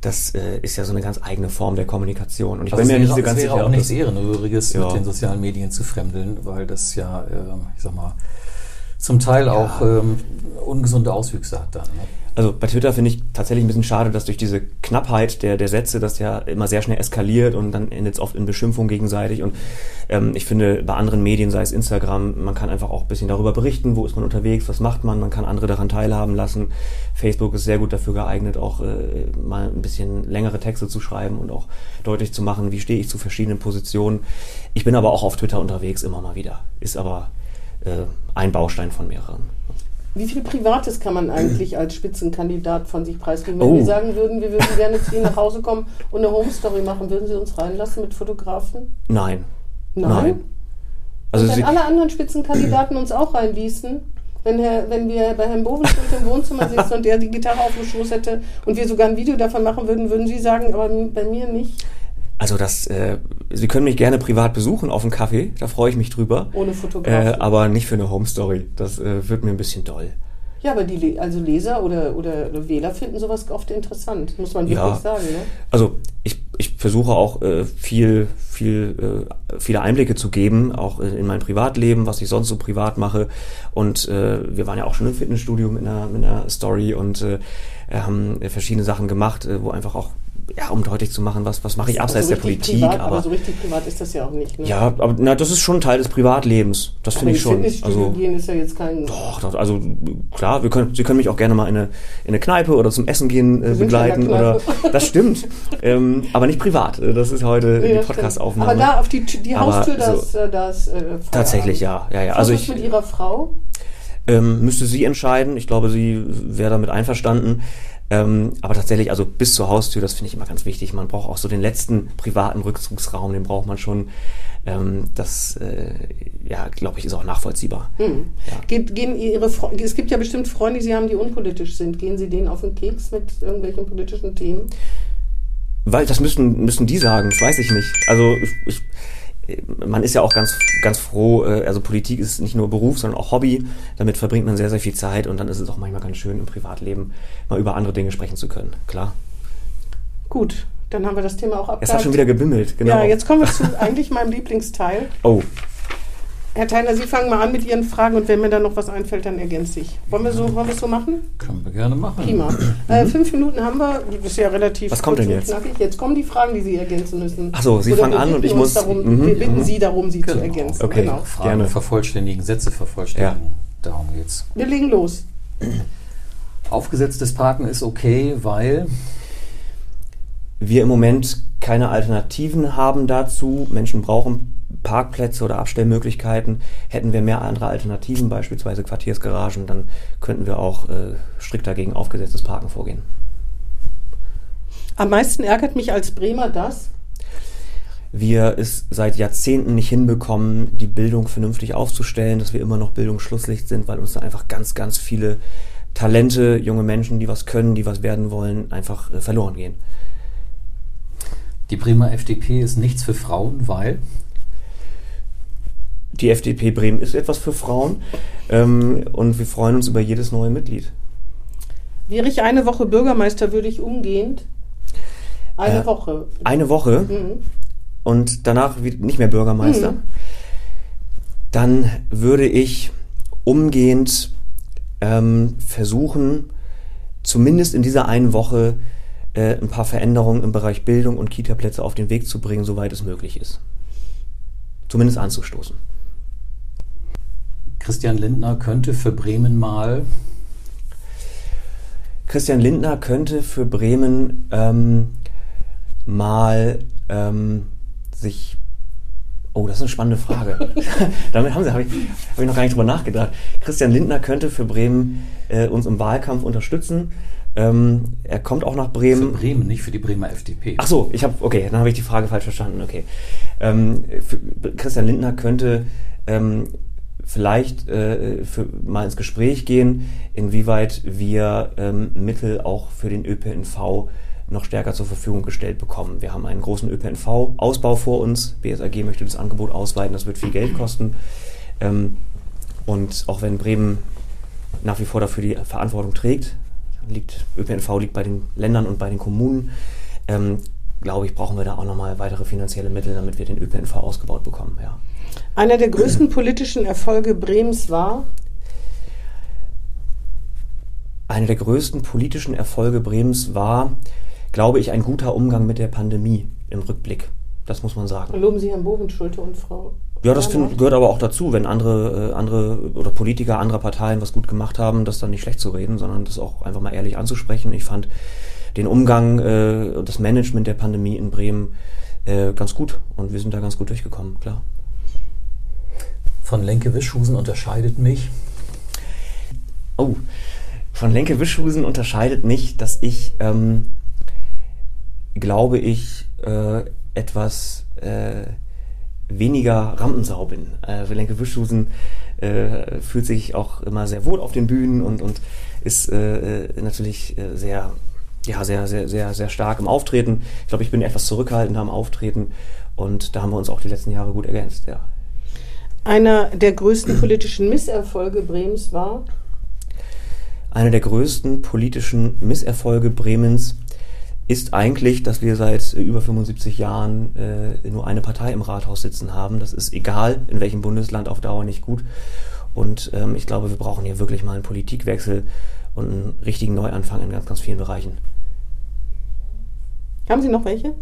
das äh, ist ja so eine ganz eigene Form der Kommunikation. Und ich also bin mir nicht so ganz sicher. Es wäre auch nichts Ehrenrühriges, ja. mit den sozialen Medien zu fremdeln, weil das ja, äh, ich sag mal, zum Teil ja. auch ähm, ungesunde Auswüchse hat dann. Ne? Also bei Twitter finde ich tatsächlich ein bisschen schade, dass durch diese Knappheit der, der Sätze das ja immer sehr schnell eskaliert und dann endet es oft in Beschimpfung gegenseitig. Und ähm, ich finde, bei anderen Medien, sei es Instagram, man kann einfach auch ein bisschen darüber berichten, wo ist man unterwegs, was macht man, man kann andere daran teilhaben lassen. Facebook ist sehr gut dafür geeignet, auch äh, mal ein bisschen längere Texte zu schreiben und auch deutlich zu machen, wie stehe ich zu verschiedenen Positionen. Ich bin aber auch auf Twitter unterwegs immer mal wieder. Ist aber äh, ein Baustein von mehreren. Wie viel Privates kann man eigentlich als Spitzenkandidat von sich preisgeben? Wenn oh. wir sagen würden, wir würden gerne zu Ihnen nach Hause kommen und eine Home Story machen, würden Sie uns reinlassen mit Fotografen? Nein. Nein? Nein. Also und wenn alle anderen Spitzenkandidaten uns auch reinließen, wenn, Herr, wenn wir bei Herrn Bovenschmidt im Wohnzimmer sitzen und der die Gitarre auf dem Schoß hätte und wir sogar ein Video davon machen würden, würden Sie sagen, aber bei mir nicht? Also das, äh, Sie können mich gerne privat besuchen auf einen Kaffee, da freue ich mich drüber. Ohne Fotograf. Äh, aber nicht für eine Home Story. Das äh, wird mir ein bisschen doll. Ja, aber die also Leser oder, oder Wähler finden sowas oft interessant, muss man wirklich ja, sagen. Ne? Also ich, ich versuche auch äh, viel, viel, äh, viele Einblicke zu geben, auch in mein Privatleben, was ich sonst so privat mache. Und äh, wir waren ja auch schon im Fitnessstudio mit einer, mit einer Story und äh, haben verschiedene Sachen gemacht, äh, wo einfach auch ja, um deutlich zu machen, was, was mache ich abseits also der Politik. Privat, aber, aber, so richtig privat ist das ja auch nicht. Ne? Ja, aber na, das ist schon Teil des Privatlebens. Das finde ich schon. Also gehen ist ja jetzt kein. Doch, doch, also klar, wir können, Sie können mich auch gerne mal in eine, in eine Kneipe oder zum Essen gehen äh, begleiten. Oder, das stimmt. ähm, aber nicht privat. Das ist heute nee, die Podcast-Aufnahme. Aber da auf die, die Haustür, das, so, das äh, Tatsächlich, ja. ja, ja. Also ich, mit Ihrer Frau? Ähm, müsste sie entscheiden. Ich glaube, sie wäre damit einverstanden. Ähm, aber tatsächlich, also bis zur Haustür, das finde ich immer ganz wichtig. Man braucht auch so den letzten privaten Rückzugsraum, den braucht man schon. Ähm, das, äh, ja, glaube ich, ist auch nachvollziehbar. Mhm. Ja. Geht, gehen Ihre Fre es gibt ja bestimmt Freunde, die Sie haben, die unpolitisch sind. Gehen Sie denen auf den Keks mit irgendwelchen politischen Themen? Weil das müssen, müssen die sagen, das weiß ich nicht. Also ich, ich man ist ja auch ganz, ganz froh, äh, also Politik ist nicht nur Beruf, sondern auch Hobby. Damit verbringt man sehr, sehr viel Zeit und dann ist es auch manchmal ganz schön, im Privatleben mal über andere Dinge sprechen zu können. Klar. Gut, dann haben wir das Thema auch abgehakt. Es hat schon wieder gebimmelt, genau. Ja, jetzt kommen wir zu [laughs] eigentlich meinem Lieblingsteil. Oh. Herr Theiner, Sie fangen mal an mit Ihren Fragen und wenn mir dann noch was einfällt, dann ergänze ich. Wollen wir so, wollen wir es so machen? Können wir gerne machen. Prima. Äh, fünf Minuten haben wir. Das ist ja relativ. Was kommt denn jetzt? Knackig. Jetzt kommen die Fragen, die Sie ergänzen müssen. Achso, Sie Oder fangen an und ich muss. Darum, mhm. Wir bitten Sie darum, sie genau. zu ergänzen. Okay, genau. Fragen gerne. vervollständigen, Sätze vervollständigen. Ja. Darum geht's. Wir legen los. Aufgesetztes Parken ist okay, weil wir im Moment keine Alternativen haben dazu. Menschen brauchen Parkplätze oder Abstellmöglichkeiten. Hätten wir mehr andere Alternativen, beispielsweise Quartiersgaragen, dann könnten wir auch äh, strikter gegen aufgesetztes Parken vorgehen. Am meisten ärgert mich als Bremer das, wir es seit Jahrzehnten nicht hinbekommen, die Bildung vernünftig aufzustellen, dass wir immer noch Bildungsschlusslicht sind, weil uns da einfach ganz, ganz viele Talente, junge Menschen, die was können, die was werden wollen, einfach äh, verloren gehen. Die Bremer FDP ist nichts für Frauen, weil die FDP Bremen ist etwas für Frauen ähm, und wir freuen uns über jedes neue Mitglied. Wäre ich eine Woche Bürgermeister, würde ich umgehend eine äh, Woche. Eine Woche mhm. und danach nicht mehr Bürgermeister. Mhm. Dann würde ich umgehend ähm, versuchen, zumindest in dieser einen Woche äh, ein paar Veränderungen im Bereich Bildung und Kita-Plätze auf den Weg zu bringen, soweit es möglich ist. zumindest anzustoßen. Christian Lindner könnte für Bremen mal. Christian Lindner könnte für Bremen ähm, mal ähm, sich. Oh, das ist eine spannende Frage. [laughs] Damit haben Sie, habe ich, hab ich noch gar nicht drüber nachgedacht. Christian Lindner könnte für Bremen äh, uns im Wahlkampf unterstützen. Ähm, er kommt auch nach Bremen. Für Bremen, nicht für die Bremer FDP. Ach so, ich habe, okay, dann habe ich die Frage falsch verstanden. Okay, ähm, Christian Lindner könnte ähm, vielleicht äh, für, mal ins Gespräch gehen, inwieweit wir ähm, Mittel auch für den ÖPNV noch stärker zur Verfügung gestellt bekommen. Wir haben einen großen ÖPNV-Ausbau vor uns. BSAG möchte das Angebot ausweiten, das wird viel Geld kosten. Ähm, und auch wenn Bremen nach wie vor dafür die Verantwortung trägt, liegt, ÖPNV liegt bei den Ländern und bei den Kommunen, ähm, glaube ich, brauchen wir da auch nochmal weitere finanzielle Mittel, damit wir den ÖPNV ausgebaut bekommen. Ja. Einer der größten politischen Erfolge Bremens war? Einer der größten politischen Erfolge Bremens war, glaube ich, ein guter Umgang mit der Pandemie im Rückblick. Das muss man sagen. Loben Sie Herrn Bovenschulte und Frau. Ja, das find, gehört aber auch dazu, wenn andere, äh, andere oder Politiker anderer Parteien was gut gemacht haben, das dann nicht schlecht zu reden, sondern das auch einfach mal ehrlich anzusprechen. Ich fand den Umgang äh, und das Management der Pandemie in Bremen äh, ganz gut und wir sind da ganz gut durchgekommen, klar. Von Lenke Wischhusen unterscheidet mich. Oh, von Lenke Wischhusen unterscheidet mich, dass ich, ähm, glaube ich, äh, etwas äh, weniger Rampensau bin. Äh, Lenke Wischhusen äh, fühlt sich auch immer sehr wohl auf den Bühnen und, und ist äh, äh natürlich äh, sehr, ja, sehr, sehr, sehr, sehr stark im Auftreten. Ich glaube, ich bin etwas zurückhaltender am Auftreten und da haben wir uns auch die letzten Jahre gut ergänzt, ja. Einer der größten politischen Misserfolge Bremens war? Einer der größten politischen Misserfolge Bremens ist eigentlich, dass wir seit über 75 Jahren äh, nur eine Partei im Rathaus sitzen haben. Das ist egal, in welchem Bundesland auf Dauer nicht gut. Und ähm, ich glaube, wir brauchen hier wirklich mal einen Politikwechsel und einen richtigen Neuanfang in ganz, ganz vielen Bereichen. Haben Sie noch welche?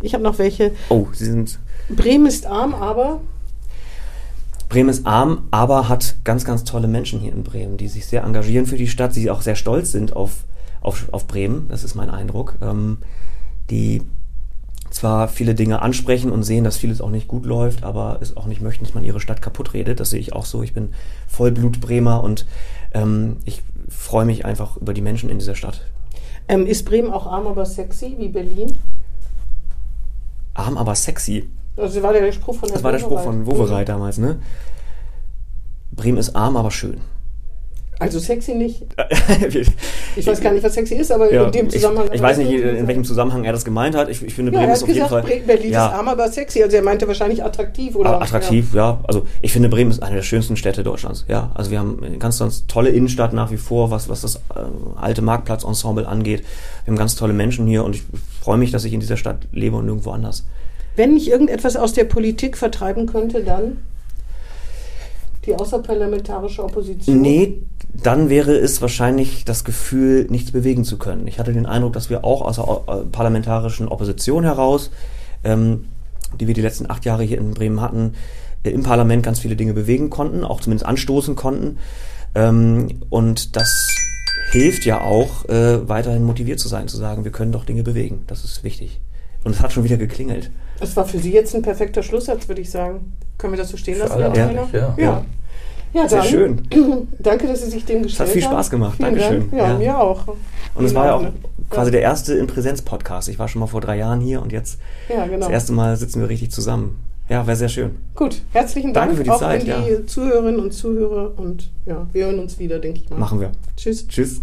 Ich habe noch welche. Oh, Sie sind. Bremen ist arm, aber Bremen ist arm, aber hat ganz, ganz tolle Menschen hier in Bremen, die sich sehr engagieren für die Stadt, die auch sehr stolz sind auf, auf, auf Bremen, das ist mein Eindruck, ähm, die zwar viele Dinge ansprechen und sehen, dass vieles auch nicht gut läuft, aber es auch nicht möchten, dass man ihre Stadt kaputt redet. Das sehe ich auch so. Ich bin Vollblut-Bremer und ähm, ich freue mich einfach über die Menschen in dieser Stadt. Ähm, ist Bremen auch arm, aber sexy wie Berlin? Arm, aber sexy. Das war der Spruch von Das war der Spruch von Wovereit mhm. damals, ne? Bremen ist arm, aber schön. Also sexy nicht. [laughs] ich weiß gar nicht, was sexy ist, aber ja, in dem Zusammenhang. Ich, ich weiß nicht, in welchem Zusammenhang er das gemeint hat. Ich, ich finde, ja, Bremen ist auf gesagt, jeden Fall. Berlin ja. ist arm, aber sexy. Also er meinte wahrscheinlich attraktiv, oder? Attraktiv, ja. ja. Also ich finde, Bremen ist eine der schönsten Städte Deutschlands. Ja, also wir haben eine ganz, ganz tolle Innenstadt nach wie vor, was, was das äh, alte Marktplatzensemble angeht. Wir haben ganz tolle Menschen hier und ich freue mich, dass ich in dieser Stadt lebe und nirgendwo anders. Wenn mich irgendetwas aus der Politik vertreiben könnte, dann die außerparlamentarische Opposition? Nee, dann wäre es wahrscheinlich das Gefühl, nichts bewegen zu können. Ich hatte den Eindruck, dass wir auch aus der parlamentarischen Opposition heraus, ähm, die wir die letzten acht Jahre hier in Bremen hatten, äh, im Parlament ganz viele Dinge bewegen konnten, auch zumindest anstoßen konnten. Ähm, und das hilft ja auch, äh, weiterhin motiviert zu sein, zu sagen, wir können doch Dinge bewegen. Das ist wichtig. Und es hat schon wieder geklingelt. Das war für Sie jetzt ein perfekter Schlusssatz, würde ich sagen. Können wir das so stehen lassen, Herr Trainer? Ja. ja. Ja, Sehr schön. [clears throat] danke, dass Sie sich dem gestellt haben. Es hat viel Spaß gemacht. Vielen Dankeschön. Dank. Ja, ja, mir auch. Und es war ja auch quasi der erste in Präsenz-Podcast. Ich war schon mal vor drei Jahren hier und jetzt ja, genau. das erste Mal sitzen wir richtig zusammen. Ja, wäre sehr schön. Gut, herzlichen Dank Danke für die auch Zeit, an die ja. Zuhörerinnen und Zuhörer und ja, wir hören uns wieder, denke ich mal. Machen wir. Tschüss. Tschüss.